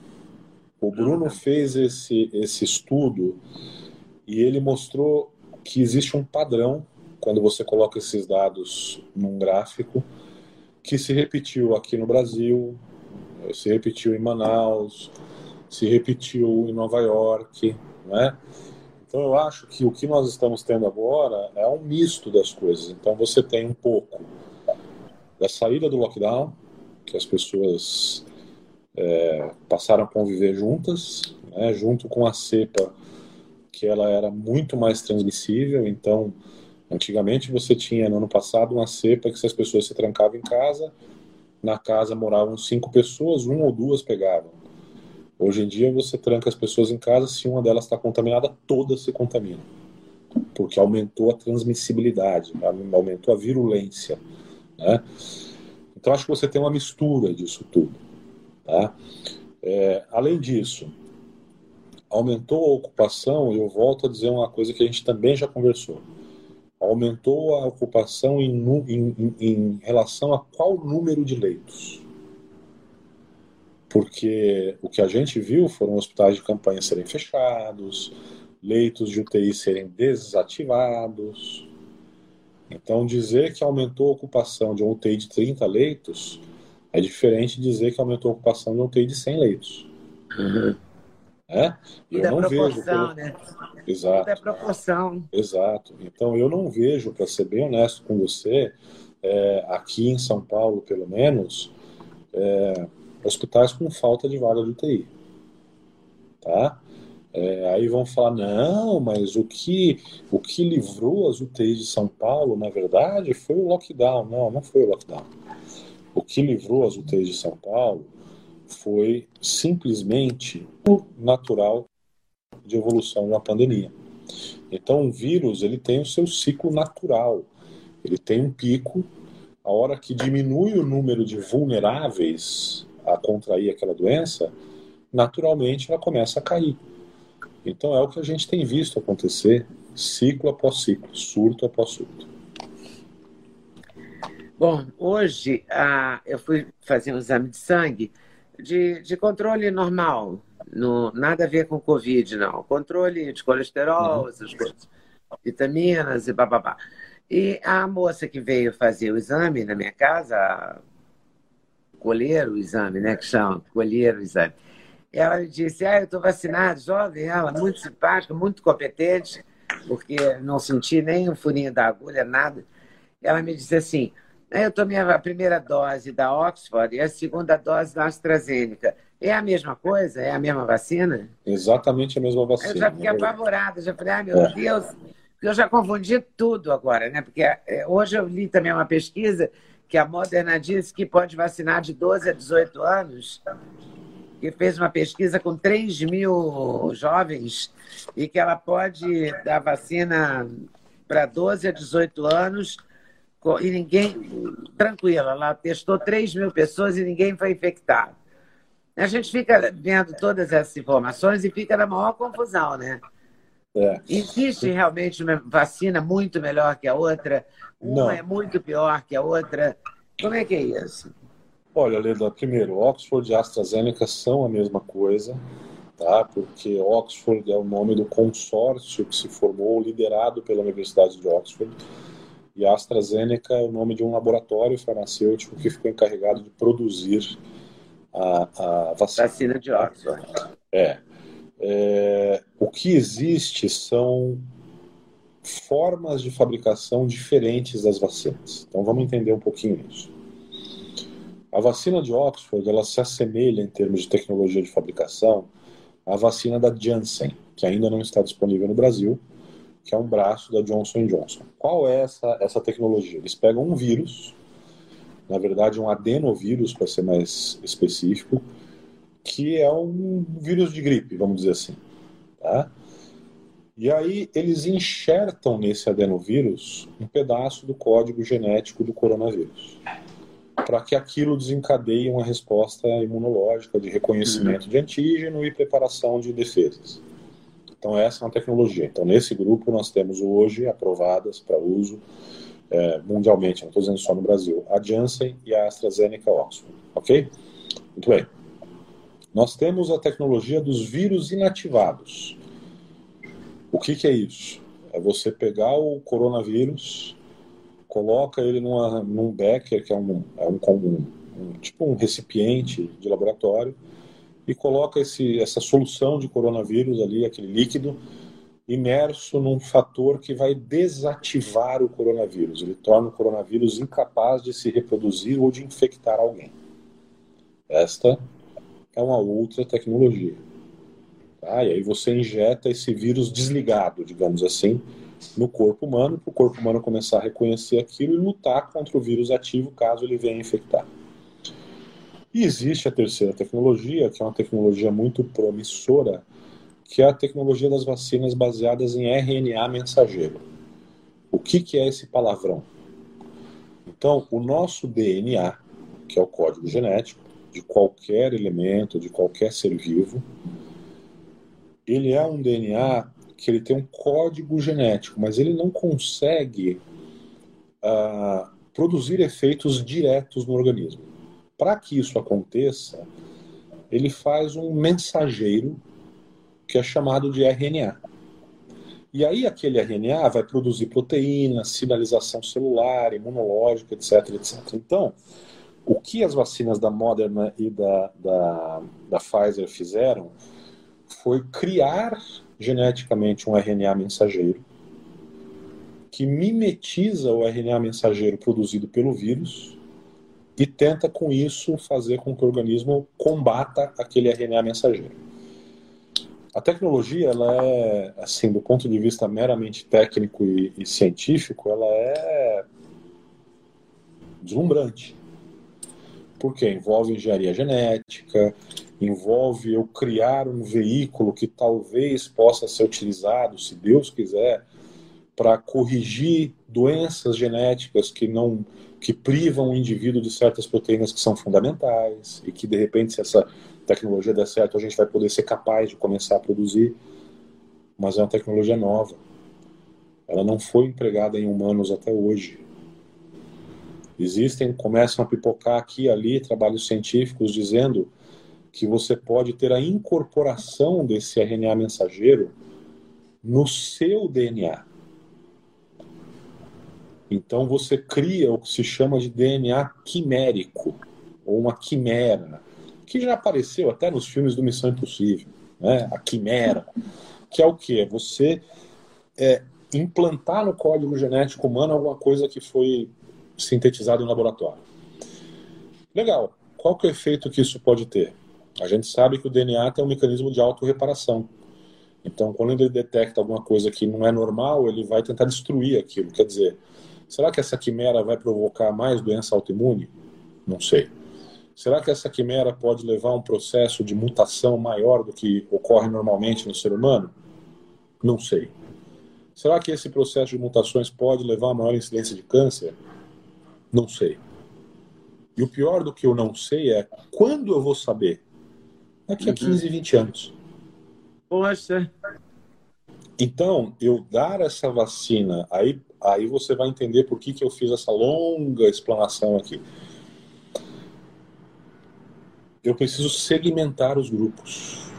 O Bruno fez esse, esse estudo e ele mostrou que existe um padrão quando você coloca esses dados num gráfico, que se repetiu aqui no Brasil, se repetiu em Manaus, se repetiu em Nova York, né? Então eu acho que o que nós estamos tendo agora é um misto das coisas. Então você tem um pouco da saída do lockdown, que as pessoas é, passaram a conviver juntas, né, junto com a cepa, que ela era muito mais transmissível. Então Antigamente você tinha, no ano passado, uma cepa que se as pessoas se trancavam em casa, na casa moravam cinco pessoas, uma ou duas pegavam. Hoje em dia você tranca as pessoas em casa, se uma delas está contaminada, todas se contaminam. Porque aumentou a transmissibilidade, aumentou a virulência. Né? Então acho que você tem uma mistura disso tudo. Tá? É, além disso, aumentou a ocupação, e eu volto a dizer uma coisa que a gente também já conversou aumentou a ocupação em, em, em, relação a qual número de leitos? Porque o que a gente viu foram hospitais de campanha serem fechados, leitos de UTI serem desativados. Então, dizer que aumentou a ocupação de um UTI de 30 leitos é diferente de dizer que aumentou a ocupação de um UTI de 100 leitos. Uhum. É? Eu não vejo. Pelo... Né? Exato. Tudo é proporção. Exato. Então eu não vejo, para ser bem honesto com você, é, aqui em São Paulo, pelo menos, é, hospitais com falta de vaga de UTI. Tá? É, aí vão falar, não, mas o que, o que livrou as UTIs de São Paulo, na verdade, foi o lockdown. Não, não foi o lockdown. O que livrou as UTIs de São Paulo foi simplesmente o natural de evolução uma pandemia. Então, o vírus ele tem o seu ciclo natural. Ele tem um pico, a hora que diminui o número de vulneráveis a contrair aquela doença, naturalmente ela começa a cair. Então, é o que a gente tem visto acontecer ciclo após ciclo, surto após surto. Bom, hoje ah, eu fui fazer um exame de sangue de, de controle normal, no, nada a ver com Covid, não. Controle de colesterol, uhum. essas coisas, vitaminas e bababá. E a moça que veio fazer o exame na minha casa, colher o exame, né, que chama, colher o exame, ela me disse, ah, eu estou vacinada, jovem, ela, muito simpática, muito competente, porque não senti nem um furinho da agulha, nada. Ela me disse assim, eu tomei a primeira dose da Oxford e a segunda dose da AstraZeneca. É a mesma coisa? É a mesma vacina? Exatamente a mesma vacina. Eu já fiquei apavorada, já falei, ai meu é. Deus, eu já confundi tudo agora, né? Porque é, hoje eu li também uma pesquisa que a Moderna disse que pode vacinar de 12 a 18 anos, que fez uma pesquisa com 3 mil jovens e que ela pode dar vacina para 12 a 18 anos e ninguém, tranquila, lá testou 3 mil pessoas e ninguém foi infectado. A gente fica vendo todas essas informações e fica na maior confusão, né? É. Existe realmente uma vacina muito melhor que a outra? Uma Não. é muito pior que a outra? Como é que é isso? Olha, Leda, primeiro, Oxford e AstraZeneca são a mesma coisa, tá? Porque Oxford é o nome do consórcio que se formou, liderado pela Universidade de Oxford, e a AstraZeneca é o nome de um laboratório farmacêutico que ficou encarregado de produzir a, a vacina. Vacina de Oxford. É. é. O que existe são formas de fabricação diferentes das vacinas. Então vamos entender um pouquinho isso. A vacina de Oxford ela se assemelha em termos de tecnologia de fabricação à vacina da Janssen, que ainda não está disponível no Brasil, que é um braço da Johnson Johnson. Qual é essa, essa tecnologia? Eles pegam um vírus, na verdade um adenovírus, para ser mais específico, que é um vírus de gripe, vamos dizer assim. Tá? E aí eles enxertam nesse adenovírus um pedaço do código genético do coronavírus, para que aquilo desencadeie uma resposta imunológica de reconhecimento uhum. de antígeno e preparação de defesas. Então essa é uma tecnologia. Então nesse grupo nós temos hoje aprovadas para uso é, mundialmente, não estou dizendo só no Brasil, a Janssen e a AstraZeneca Oxford, ok? Muito bem. Nós temos a tecnologia dos vírus inativados. O que, que é isso? É você pegar o coronavírus, coloca ele numa, num becker, que é um, é um, um, um tipo um recipiente de laboratório, e coloca esse, essa solução de coronavírus ali, aquele líquido, imerso num fator que vai desativar o coronavírus. Ele torna o coronavírus incapaz de se reproduzir ou de infectar alguém. Esta é uma outra tecnologia. Tá? E aí você injeta esse vírus desligado, digamos assim, no corpo humano, para o corpo humano começar a reconhecer aquilo e lutar contra o vírus ativo caso ele venha infectar. E existe a terceira tecnologia, que é uma tecnologia muito promissora, que é a tecnologia das vacinas baseadas em RNA mensageiro. O que, que é esse palavrão? Então, o nosso DNA, que é o código genético de qualquer elemento, de qualquer ser vivo, ele é um DNA que ele tem um código genético, mas ele não consegue uh, produzir efeitos diretos no organismo. Para que isso aconteça, ele faz um mensageiro que é chamado de RNA. E aí aquele RNA vai produzir proteínas, sinalização celular, imunológica, etc, etc. Então, o que as vacinas da Moderna e da, da, da Pfizer fizeram foi criar geneticamente um RNA mensageiro que mimetiza o RNA mensageiro produzido pelo vírus e tenta com isso fazer com que o organismo combata aquele RNA mensageiro. A tecnologia, ela é, assim, do ponto de vista meramente técnico e, e científico, ela é deslumbrante. Porque envolve engenharia genética, envolve eu criar um veículo que talvez possa ser utilizado, se Deus quiser, para corrigir doenças genéticas que não que privam o indivíduo de certas proteínas que são fundamentais e que de repente se essa tecnologia der certo, a gente vai poder ser capaz de começar a produzir. Mas é uma tecnologia nova. Ela não foi empregada em humanos até hoje. Existem, começam a pipocar aqui e ali trabalhos científicos dizendo que você pode ter a incorporação desse RNA mensageiro no seu DNA. Então você cria o que se chama de DNA quimérico, ou uma quimera que já apareceu até nos filmes do Missão Impossível, né? a quimera, que é o que? Você é, implantar no código genético humano alguma coisa que foi sintetizada em laboratório. Legal. Qual que é o efeito que isso pode ter? A gente sabe que o DNA tem um mecanismo de autorreparação. Então, quando ele detecta alguma coisa que não é normal, ele vai tentar destruir aquilo. Quer dizer, será que essa quimera vai provocar mais doença autoimune? Não sei. Será que essa quimera pode levar a um processo de mutação maior do que ocorre normalmente no ser humano? Não sei. Será que esse processo de mutações pode levar a maior incidência de câncer? Não sei. E o pior do que eu não sei é quando eu vou saber? Daqui a 15, uhum. 20 anos. Poxa. Então, eu dar essa vacina, aí, aí você vai entender por que, que eu fiz essa longa explanação aqui. Eu preciso segmentar os grupos.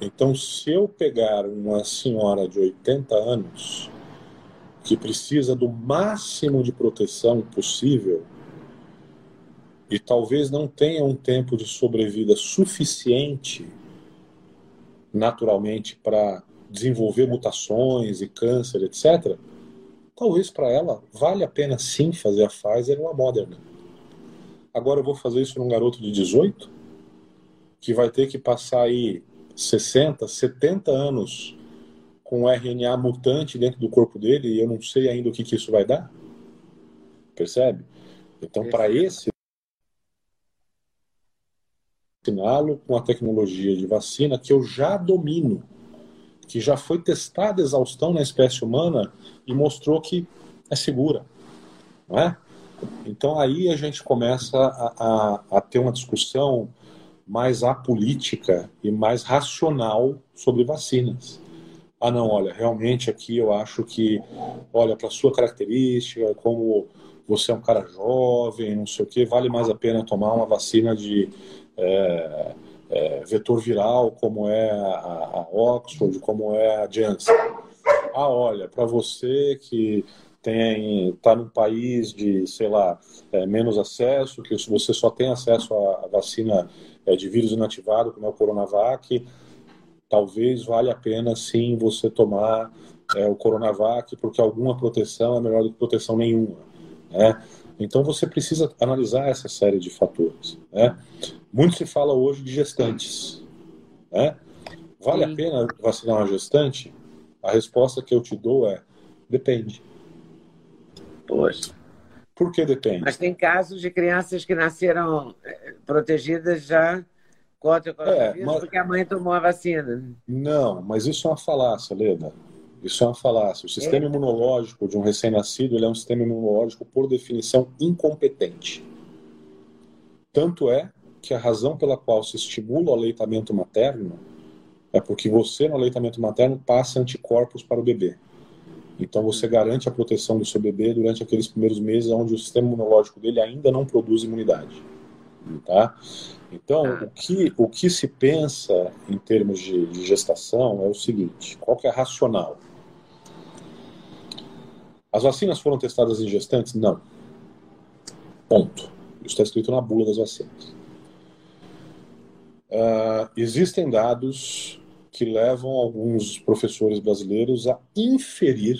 Então, se eu pegar uma senhora de 80 anos que precisa do máximo de proteção possível e talvez não tenha um tempo de sobrevida suficiente naturalmente para desenvolver mutações e câncer, etc., talvez para ela valha a pena sim fazer a Pfizer ou a Moderna. Agora eu vou fazer isso num garoto de 18 que vai ter que passar aí 60, 70 anos com RNA mutante dentro do corpo dele e eu não sei ainda o que, que isso vai dar? Percebe? Então, para esse vaciná-lo com a tecnologia de vacina que eu já domino, que já foi testada exaustão na espécie humana e mostrou que é segura, não é? Então aí a gente começa a, a, a ter uma discussão mais apolítica e mais racional sobre vacinas. Ah, não, olha, realmente aqui eu acho que, olha, para sua característica, como você é um cara jovem, não sei o que, vale mais a pena tomar uma vacina de é, é, vetor viral, como é a, a, Oxford, como é a Janssen. Ah, olha, para você que tem está num país de, sei lá, é, menos acesso, que você só tem acesso à, à vacina é, de vírus inativado, como é o Coronavac, talvez valha a pena sim você tomar é, o Coronavac, porque alguma proteção é melhor do que proteção nenhuma. Né? Então você precisa analisar essa série de fatores. Né? Muito se fala hoje de gestantes. Né? Vale Sim. a pena vacinar uma gestante? A resposta que eu te dou é: depende. Poxa. Por que depende? Mas tem casos de crianças que nasceram eh, protegidas já contra o coronavírus é, mas... porque a mãe tomou a vacina. Não, mas isso é uma falácia, Leda. Isso é uma falácia. O sistema é. imunológico de um recém-nascido ele é um sistema imunológico, por definição, incompetente. Tanto é que a razão pela qual se estimula o aleitamento materno é porque você, no aleitamento materno, passa anticorpos para o bebê. Então você garante a proteção do seu bebê durante aqueles primeiros meses onde o sistema imunológico dele ainda não produz imunidade. Tá? Então, tá. o que, o que se pensa em termos de, de gestação é o seguinte: qual que é a racional? As vacinas foram testadas em gestantes? Não. Ponto. Isso está escrito na bula das vacinas. Uh, existem dados que levam alguns professores brasileiros a inferir,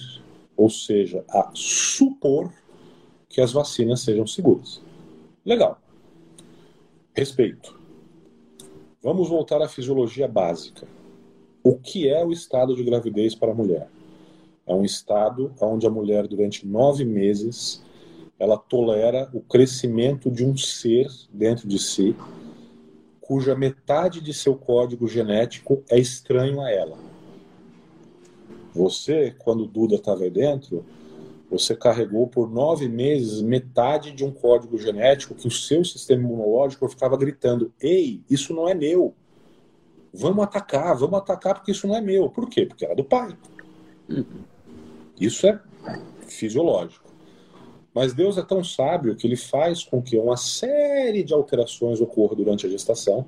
ou seja, a supor que as vacinas sejam seguras. Legal. Respeito. Vamos voltar à fisiologia básica. O que é o estado de gravidez para a mulher? É um estado onde a mulher, durante nove meses, ela tolera o crescimento de um ser dentro de si, cuja metade de seu código genético é estranho a ela. Você, quando Duda estava aí dentro, você carregou por nove meses metade de um código genético que o seu sistema imunológico ficava gritando: Ei, isso não é meu. Vamos atacar, vamos atacar porque isso não é meu. Por quê? Porque era do pai. Uhum. Isso é fisiológico. Mas Deus é tão sábio que ele faz com que uma série de alterações ocorra durante a gestação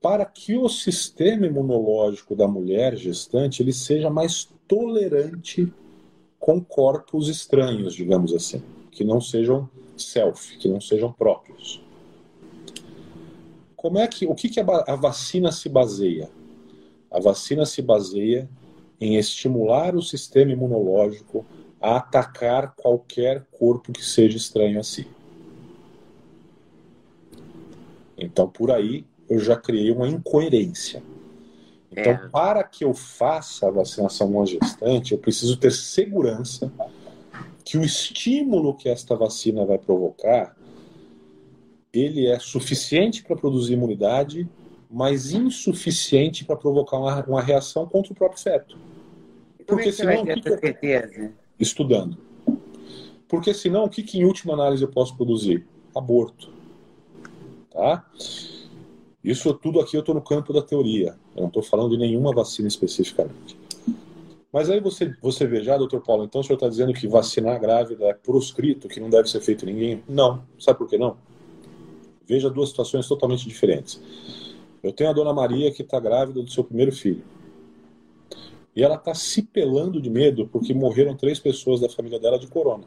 para que o sistema imunológico da mulher gestante ele seja mais tolerante com corpos estranhos, digamos assim, que não sejam self, que não sejam próprios. Como é que o que, que a vacina se baseia? A vacina se baseia em estimular o sistema imunológico a atacar qualquer corpo que seja estranho a si. Então, por aí, eu já criei uma incoerência. Então, é. para que eu faça a vacinação não gestante, eu preciso ter segurança que o estímulo que esta vacina vai provocar ele é suficiente para produzir imunidade, mas insuficiente para provocar uma, uma reação contra o próprio feto. Porque é senão, ter que certeza? Estudando. Porque senão, o que, que em última análise eu posso produzir? Aborto. Tá? Isso tudo aqui eu estou no campo da teoria. Eu não estou falando de nenhuma vacina especificamente. Mas aí você, você vê já, doutor Paulo, então o senhor está dizendo que vacinar grávida é proscrito, que não deve ser feito ninguém? Não. Sabe por que não? Veja duas situações totalmente diferentes. Eu tenho a dona Maria que está grávida do seu primeiro filho. E ela está se pelando de medo porque morreram três pessoas da família dela de corona.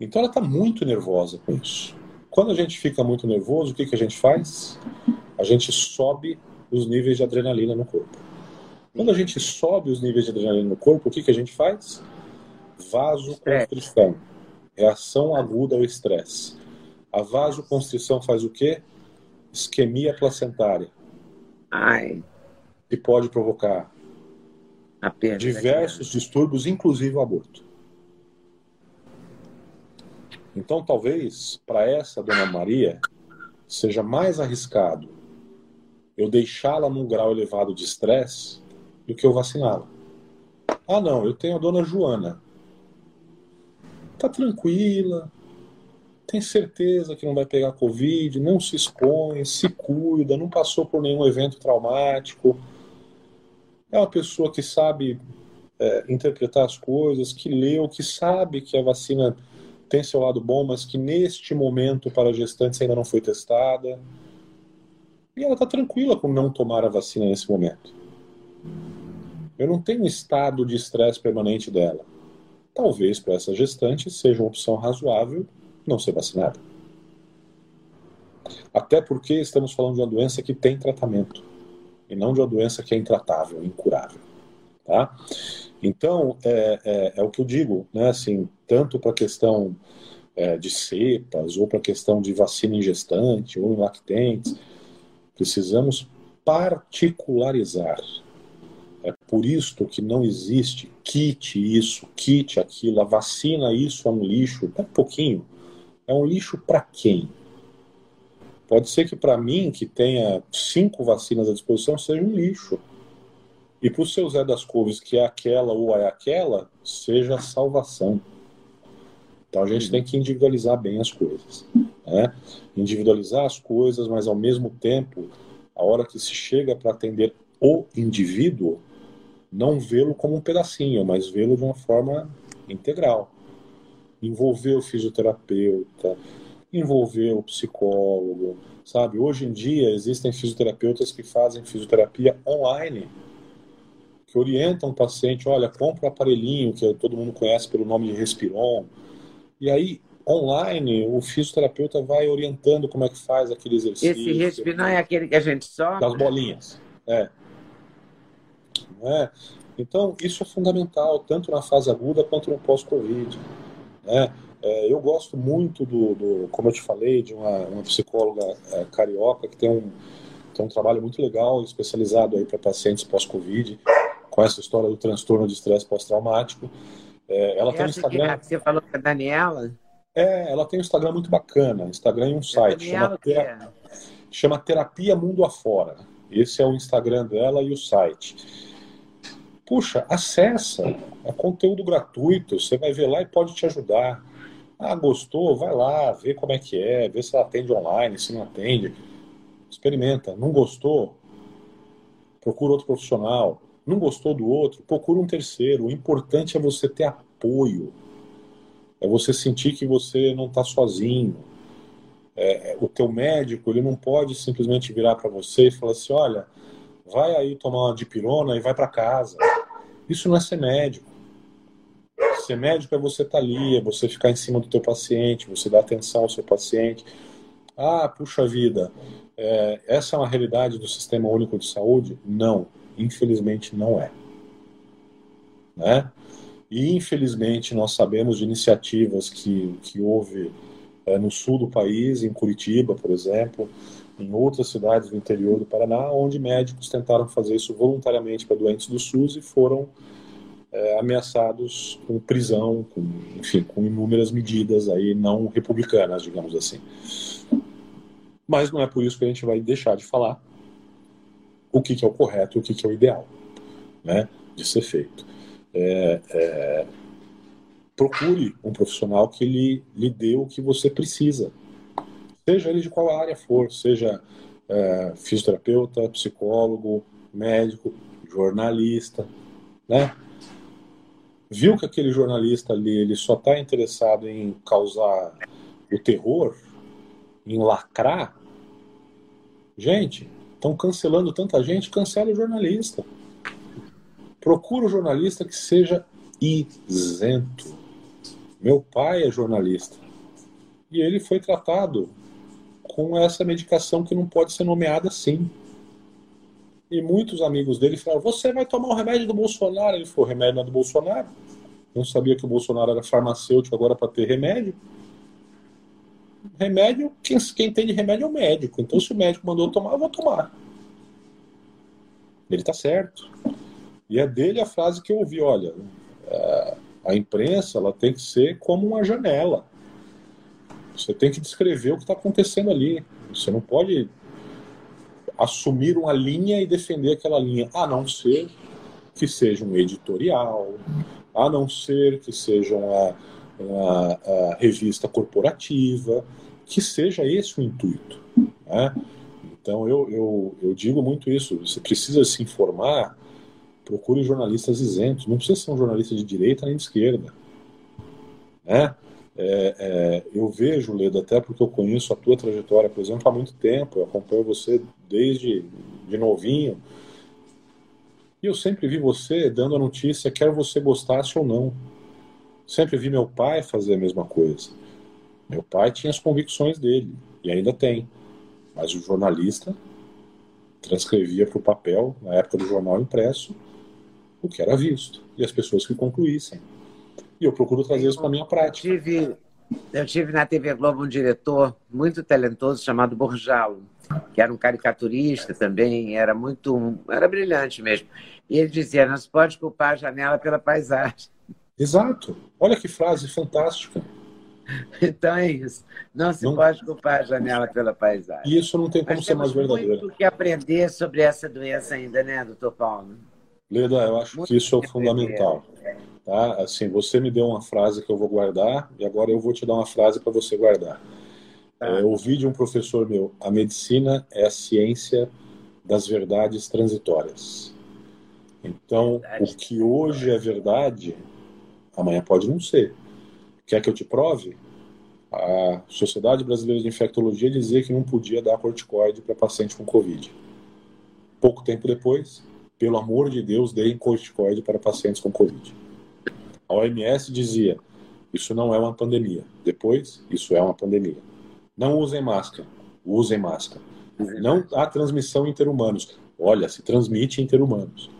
Então ela está muito nervosa com isso. Quando a gente fica muito nervoso, o que, que a gente faz? A gente sobe os níveis de adrenalina no corpo. Quando a gente sobe os níveis de adrenalina no corpo, o que, que a gente faz? Vasoconstrição. Reação aguda ao estresse. A vasoconstrição faz o quê? Isquemia placentária. Ai. Que pode provocar diversos distúrbios, inclusive o aborto. Então, talvez para essa dona Maria seja mais arriscado eu deixá-la num grau elevado de estresse do que eu vaciná-la. Ah, não, eu tenho a dona Joana. Tá tranquila, tem certeza que não vai pegar Covid, não se expõe, se cuida, não passou por nenhum evento traumático. É uma pessoa que sabe é, interpretar as coisas, que leu, que sabe que a vacina tem seu lado bom, mas que neste momento para gestantes ainda não foi testada. E ela está tranquila com não tomar a vacina nesse momento. Eu não tenho estado de estresse permanente dela. Talvez para essa gestante seja uma opção razoável não ser vacinada. Até porque estamos falando de uma doença que tem tratamento e não de uma doença que é intratável, incurável. Tá? Então, é, é, é o que eu digo, né? Assim, tanto para a questão é, de cepas, ou para a questão de vacina em gestante, ou em lactentes, precisamos particularizar. É por isto que não existe kit isso, kit aquilo, a vacina isso é um lixo. É pouquinho. É um lixo para quem? Pode ser que para mim, que tenha cinco vacinas à disposição, seja um lixo. E para o seu Zé das Couves, que é aquela ou é aquela, seja a salvação. Então a gente tem que individualizar bem as coisas. Né? Individualizar as coisas, mas ao mesmo tempo, a hora que se chega para atender o indivíduo, não vê-lo como um pedacinho, mas vê-lo de uma forma integral. Envolver o fisioterapeuta, envolver o psicólogo, sabe? Hoje em dia existem fisioterapeutas que fazem fisioterapia online que orientam o paciente, olha, compra o um aparelhinho que todo mundo conhece pelo nome de Respiron. E aí, online, o fisioterapeuta vai orientando como é que faz aquele exercício. Esse Respiron é aquele que a gente só Das bolinhas, é. é. Então, isso é fundamental, tanto na fase aguda quanto no pós-Covid. Né? É, eu gosto muito do, do, como eu te falei, de uma, uma psicóloga é, carioca que tem um, tem um trabalho muito legal, especializado aí para pacientes pós-Covid com essa história do transtorno de estresse pós-traumático. É, ela tem um Instagram. você falou com a Daniela? É, ela tem um Instagram muito bacana, Instagram e um site. Chama, ter... chama Terapia Mundo Afora. Esse é o Instagram dela e o site. Puxa, acessa. É conteúdo gratuito. Você vai ver lá e pode te ajudar. Ah, gostou? Vai lá, vê como é que é, vê se ela atende online, se não atende. Experimenta. Não gostou? Procura outro profissional não gostou do outro, procura um terceiro. O importante é você ter apoio. É você sentir que você não está sozinho. É, é, o teu médico ele não pode simplesmente virar para você e falar assim, olha, vai aí tomar uma dipirona e vai para casa. Isso não é ser médico. Ser médico é você estar tá ali, é você ficar em cima do teu paciente, você dar atenção ao seu paciente. Ah, puxa vida, é, essa é uma realidade do Sistema Único de Saúde? Não. Infelizmente não é. Né? E infelizmente nós sabemos de iniciativas que, que houve é, no sul do país, em Curitiba, por exemplo, em outras cidades do interior do Paraná, onde médicos tentaram fazer isso voluntariamente para doentes do SUS e foram é, ameaçados com prisão, com, enfim, com inúmeras medidas aí não republicanas, digamos assim. Mas não é por isso que a gente vai deixar de falar o que, que é o correto o que, que é o ideal. né, de ser feito. É, é, procure um profissional que lhe, lhe dê o que você precisa, seja ele de qual área for, seja é, fisioterapeuta, psicólogo, médico, jornalista, né? Viu que aquele jornalista ali ele só está interessado em causar o terror, em lacrar? Gente, estão cancelando tanta gente, cancela o jornalista. Procura o jornalista que seja isento. Meu pai é jornalista e ele foi tratado com essa medicação que não pode ser nomeada assim. E muitos amigos dele falaram: Você vai tomar o remédio do Bolsonaro? Ele falou: remédio não é do Bolsonaro. Não sabia que o Bolsonaro era farmacêutico agora para ter remédio. Remédio, quem, quem tem de remédio é o médico. Então, se o médico mandou tomar, eu vou tomar. Ele está certo. E é dele a frase que eu ouvi: olha, é, a imprensa ela tem que ser como uma janela. Você tem que descrever o que está acontecendo ali. Você não pode assumir uma linha e defender aquela linha, a não ser que seja um editorial, a não ser que seja uma, uma, uma revista corporativa, que seja esse o intuito. Né? Então eu, eu, eu digo muito isso: você precisa se informar, procure jornalistas isentos, não precisa ser um jornalista de direita nem de esquerda. Né? É, é, eu vejo, Leda, até porque eu conheço a tua trajetória, por exemplo, há muito tempo, eu acompanho você desde de novinho, e eu sempre vi você dando a notícia, quer você gostasse ou não. Sempre vi meu pai fazer a mesma coisa. Meu pai tinha as convicções dele, e ainda tem, mas o jornalista transcrevia para o papel, na época do jornal impresso, o que era visto, e as pessoas que concluíssem. E eu procuro trazer isso para a minha prática. Eu tive na TV Globo um diretor muito talentoso chamado Borjalo, que era um caricaturista também, era muito, era brilhante mesmo. E ele dizia: não se pode culpar a janela pela paisagem. Exato. Olha que frase fantástica. Então é isso. Não se não... pode culpar a janela pela paisagem. E isso não tem como Mas ser mais verdadeiro. Muito que aprender sobre essa doença ainda, né, doutor Paulo? Leda, eu acho muito que isso é fundamental. Tá? Assim, você me deu uma frase que eu vou guardar e agora eu vou te dar uma frase para você guardar. Tá. É, eu ouvi de um professor meu: a medicina é a ciência das verdades transitórias. Então, o que hoje é verdade, amanhã pode não ser. Quer que eu te prove? A Sociedade Brasileira de Infectologia dizia que não podia dar corticoide para paciente com Covid. Pouco tempo depois, pelo amor de Deus, deem corticoide para pacientes com Covid. A OMS dizia: isso não é uma pandemia. Depois, isso é uma pandemia. Não usem máscara. Usem máscara. Não há transmissão interhumanos. Olha, se transmite interhumanos.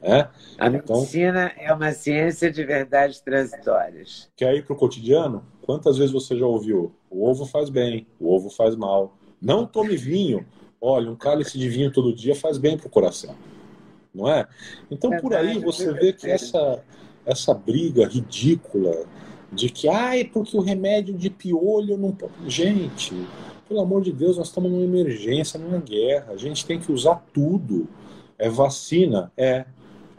É? A então, medicina é uma ciência de verdades transitórias. Quer ir para o cotidiano? Quantas vezes você já ouviu? O ovo faz bem, o ovo faz mal. Não tome vinho. Olha, um cálice de vinho todo dia faz bem para o coração não é? Então por aí você vê que essa, essa briga ridícula de que, ai, porque o remédio de piolho não. Gente, pelo amor de Deus, nós estamos numa emergência, numa guerra. A gente tem que usar tudo. É vacina? É.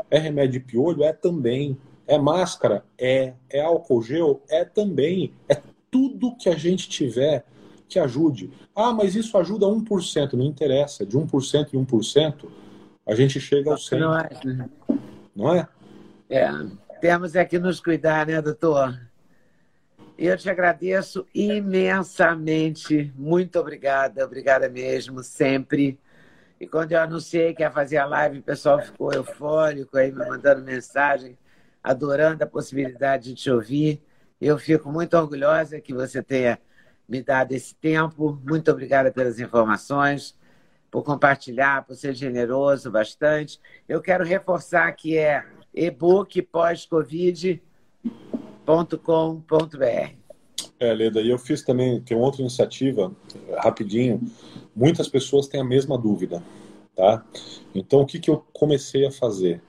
É remédio de piolho? É também. É máscara? É. É álcool gel? É também. É tudo que a gente tiver que ajude. Ah, mas isso ajuda 1%. Não interessa. De 1% em 1%, a gente chega ao 100. Não é? Né? Não é? É. Temos é que nos cuidar, né, doutor? Eu te agradeço imensamente. Muito obrigada, obrigada mesmo, sempre. E quando eu anunciei que ia fazer a live, o pessoal ficou eufórico aí, me mandando mensagem, adorando a possibilidade de te ouvir. Eu fico muito orgulhosa que você tenha me dado esse tempo. Muito obrigada pelas informações por compartilhar, por ser generoso bastante. Eu quero reforçar que é ebookpós-covid.com.br. É, Leda, e eu fiz também, tem outra iniciativa, rapidinho. Muitas pessoas têm a mesma dúvida, tá? Então, o que, que eu comecei a fazer?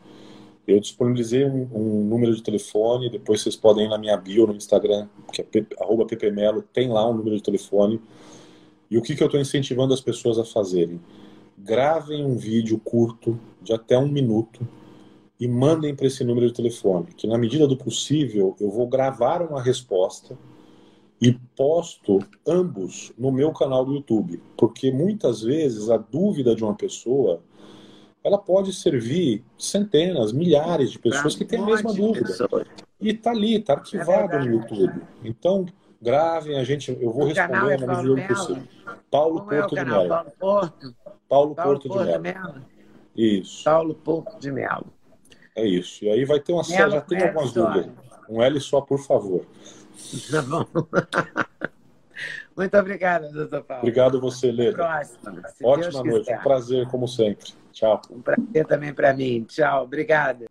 Eu disponibilizei um, um, número de telefone, depois vocês podem ir na minha bio no Instagram, que é arroba ppmelo, tem lá um número de telefone e o que, que eu estou incentivando as pessoas a fazerem? gravem um vídeo curto de até um minuto e mandem para esse número de telefone, que na medida do possível eu vou gravar uma resposta e posto ambos no meu canal do YouTube, porque muitas vezes a dúvida de uma pessoa ela pode servir centenas, milhares de pessoas que têm a mesma dúvida. E tá ali, tá arquivado é no YouTube. Então, gravem, a gente, eu vou responder na medida do possível. Paulo Como Porto é de Melo. Paulo Porto. Paulo, Paulo Porto, Porto, de Melo. Isso. Paulo Porto de Melo. É isso. E aí vai ter uma série, já tem algumas dúvidas. Um L só, por favor. Tá bom. Muito obrigada, doutor Paulo. Obrigado você, Leda. Próxima. Ótima noite. Um prazer, como sempre. Tchau. Um prazer também para mim. Tchau. Obrigada.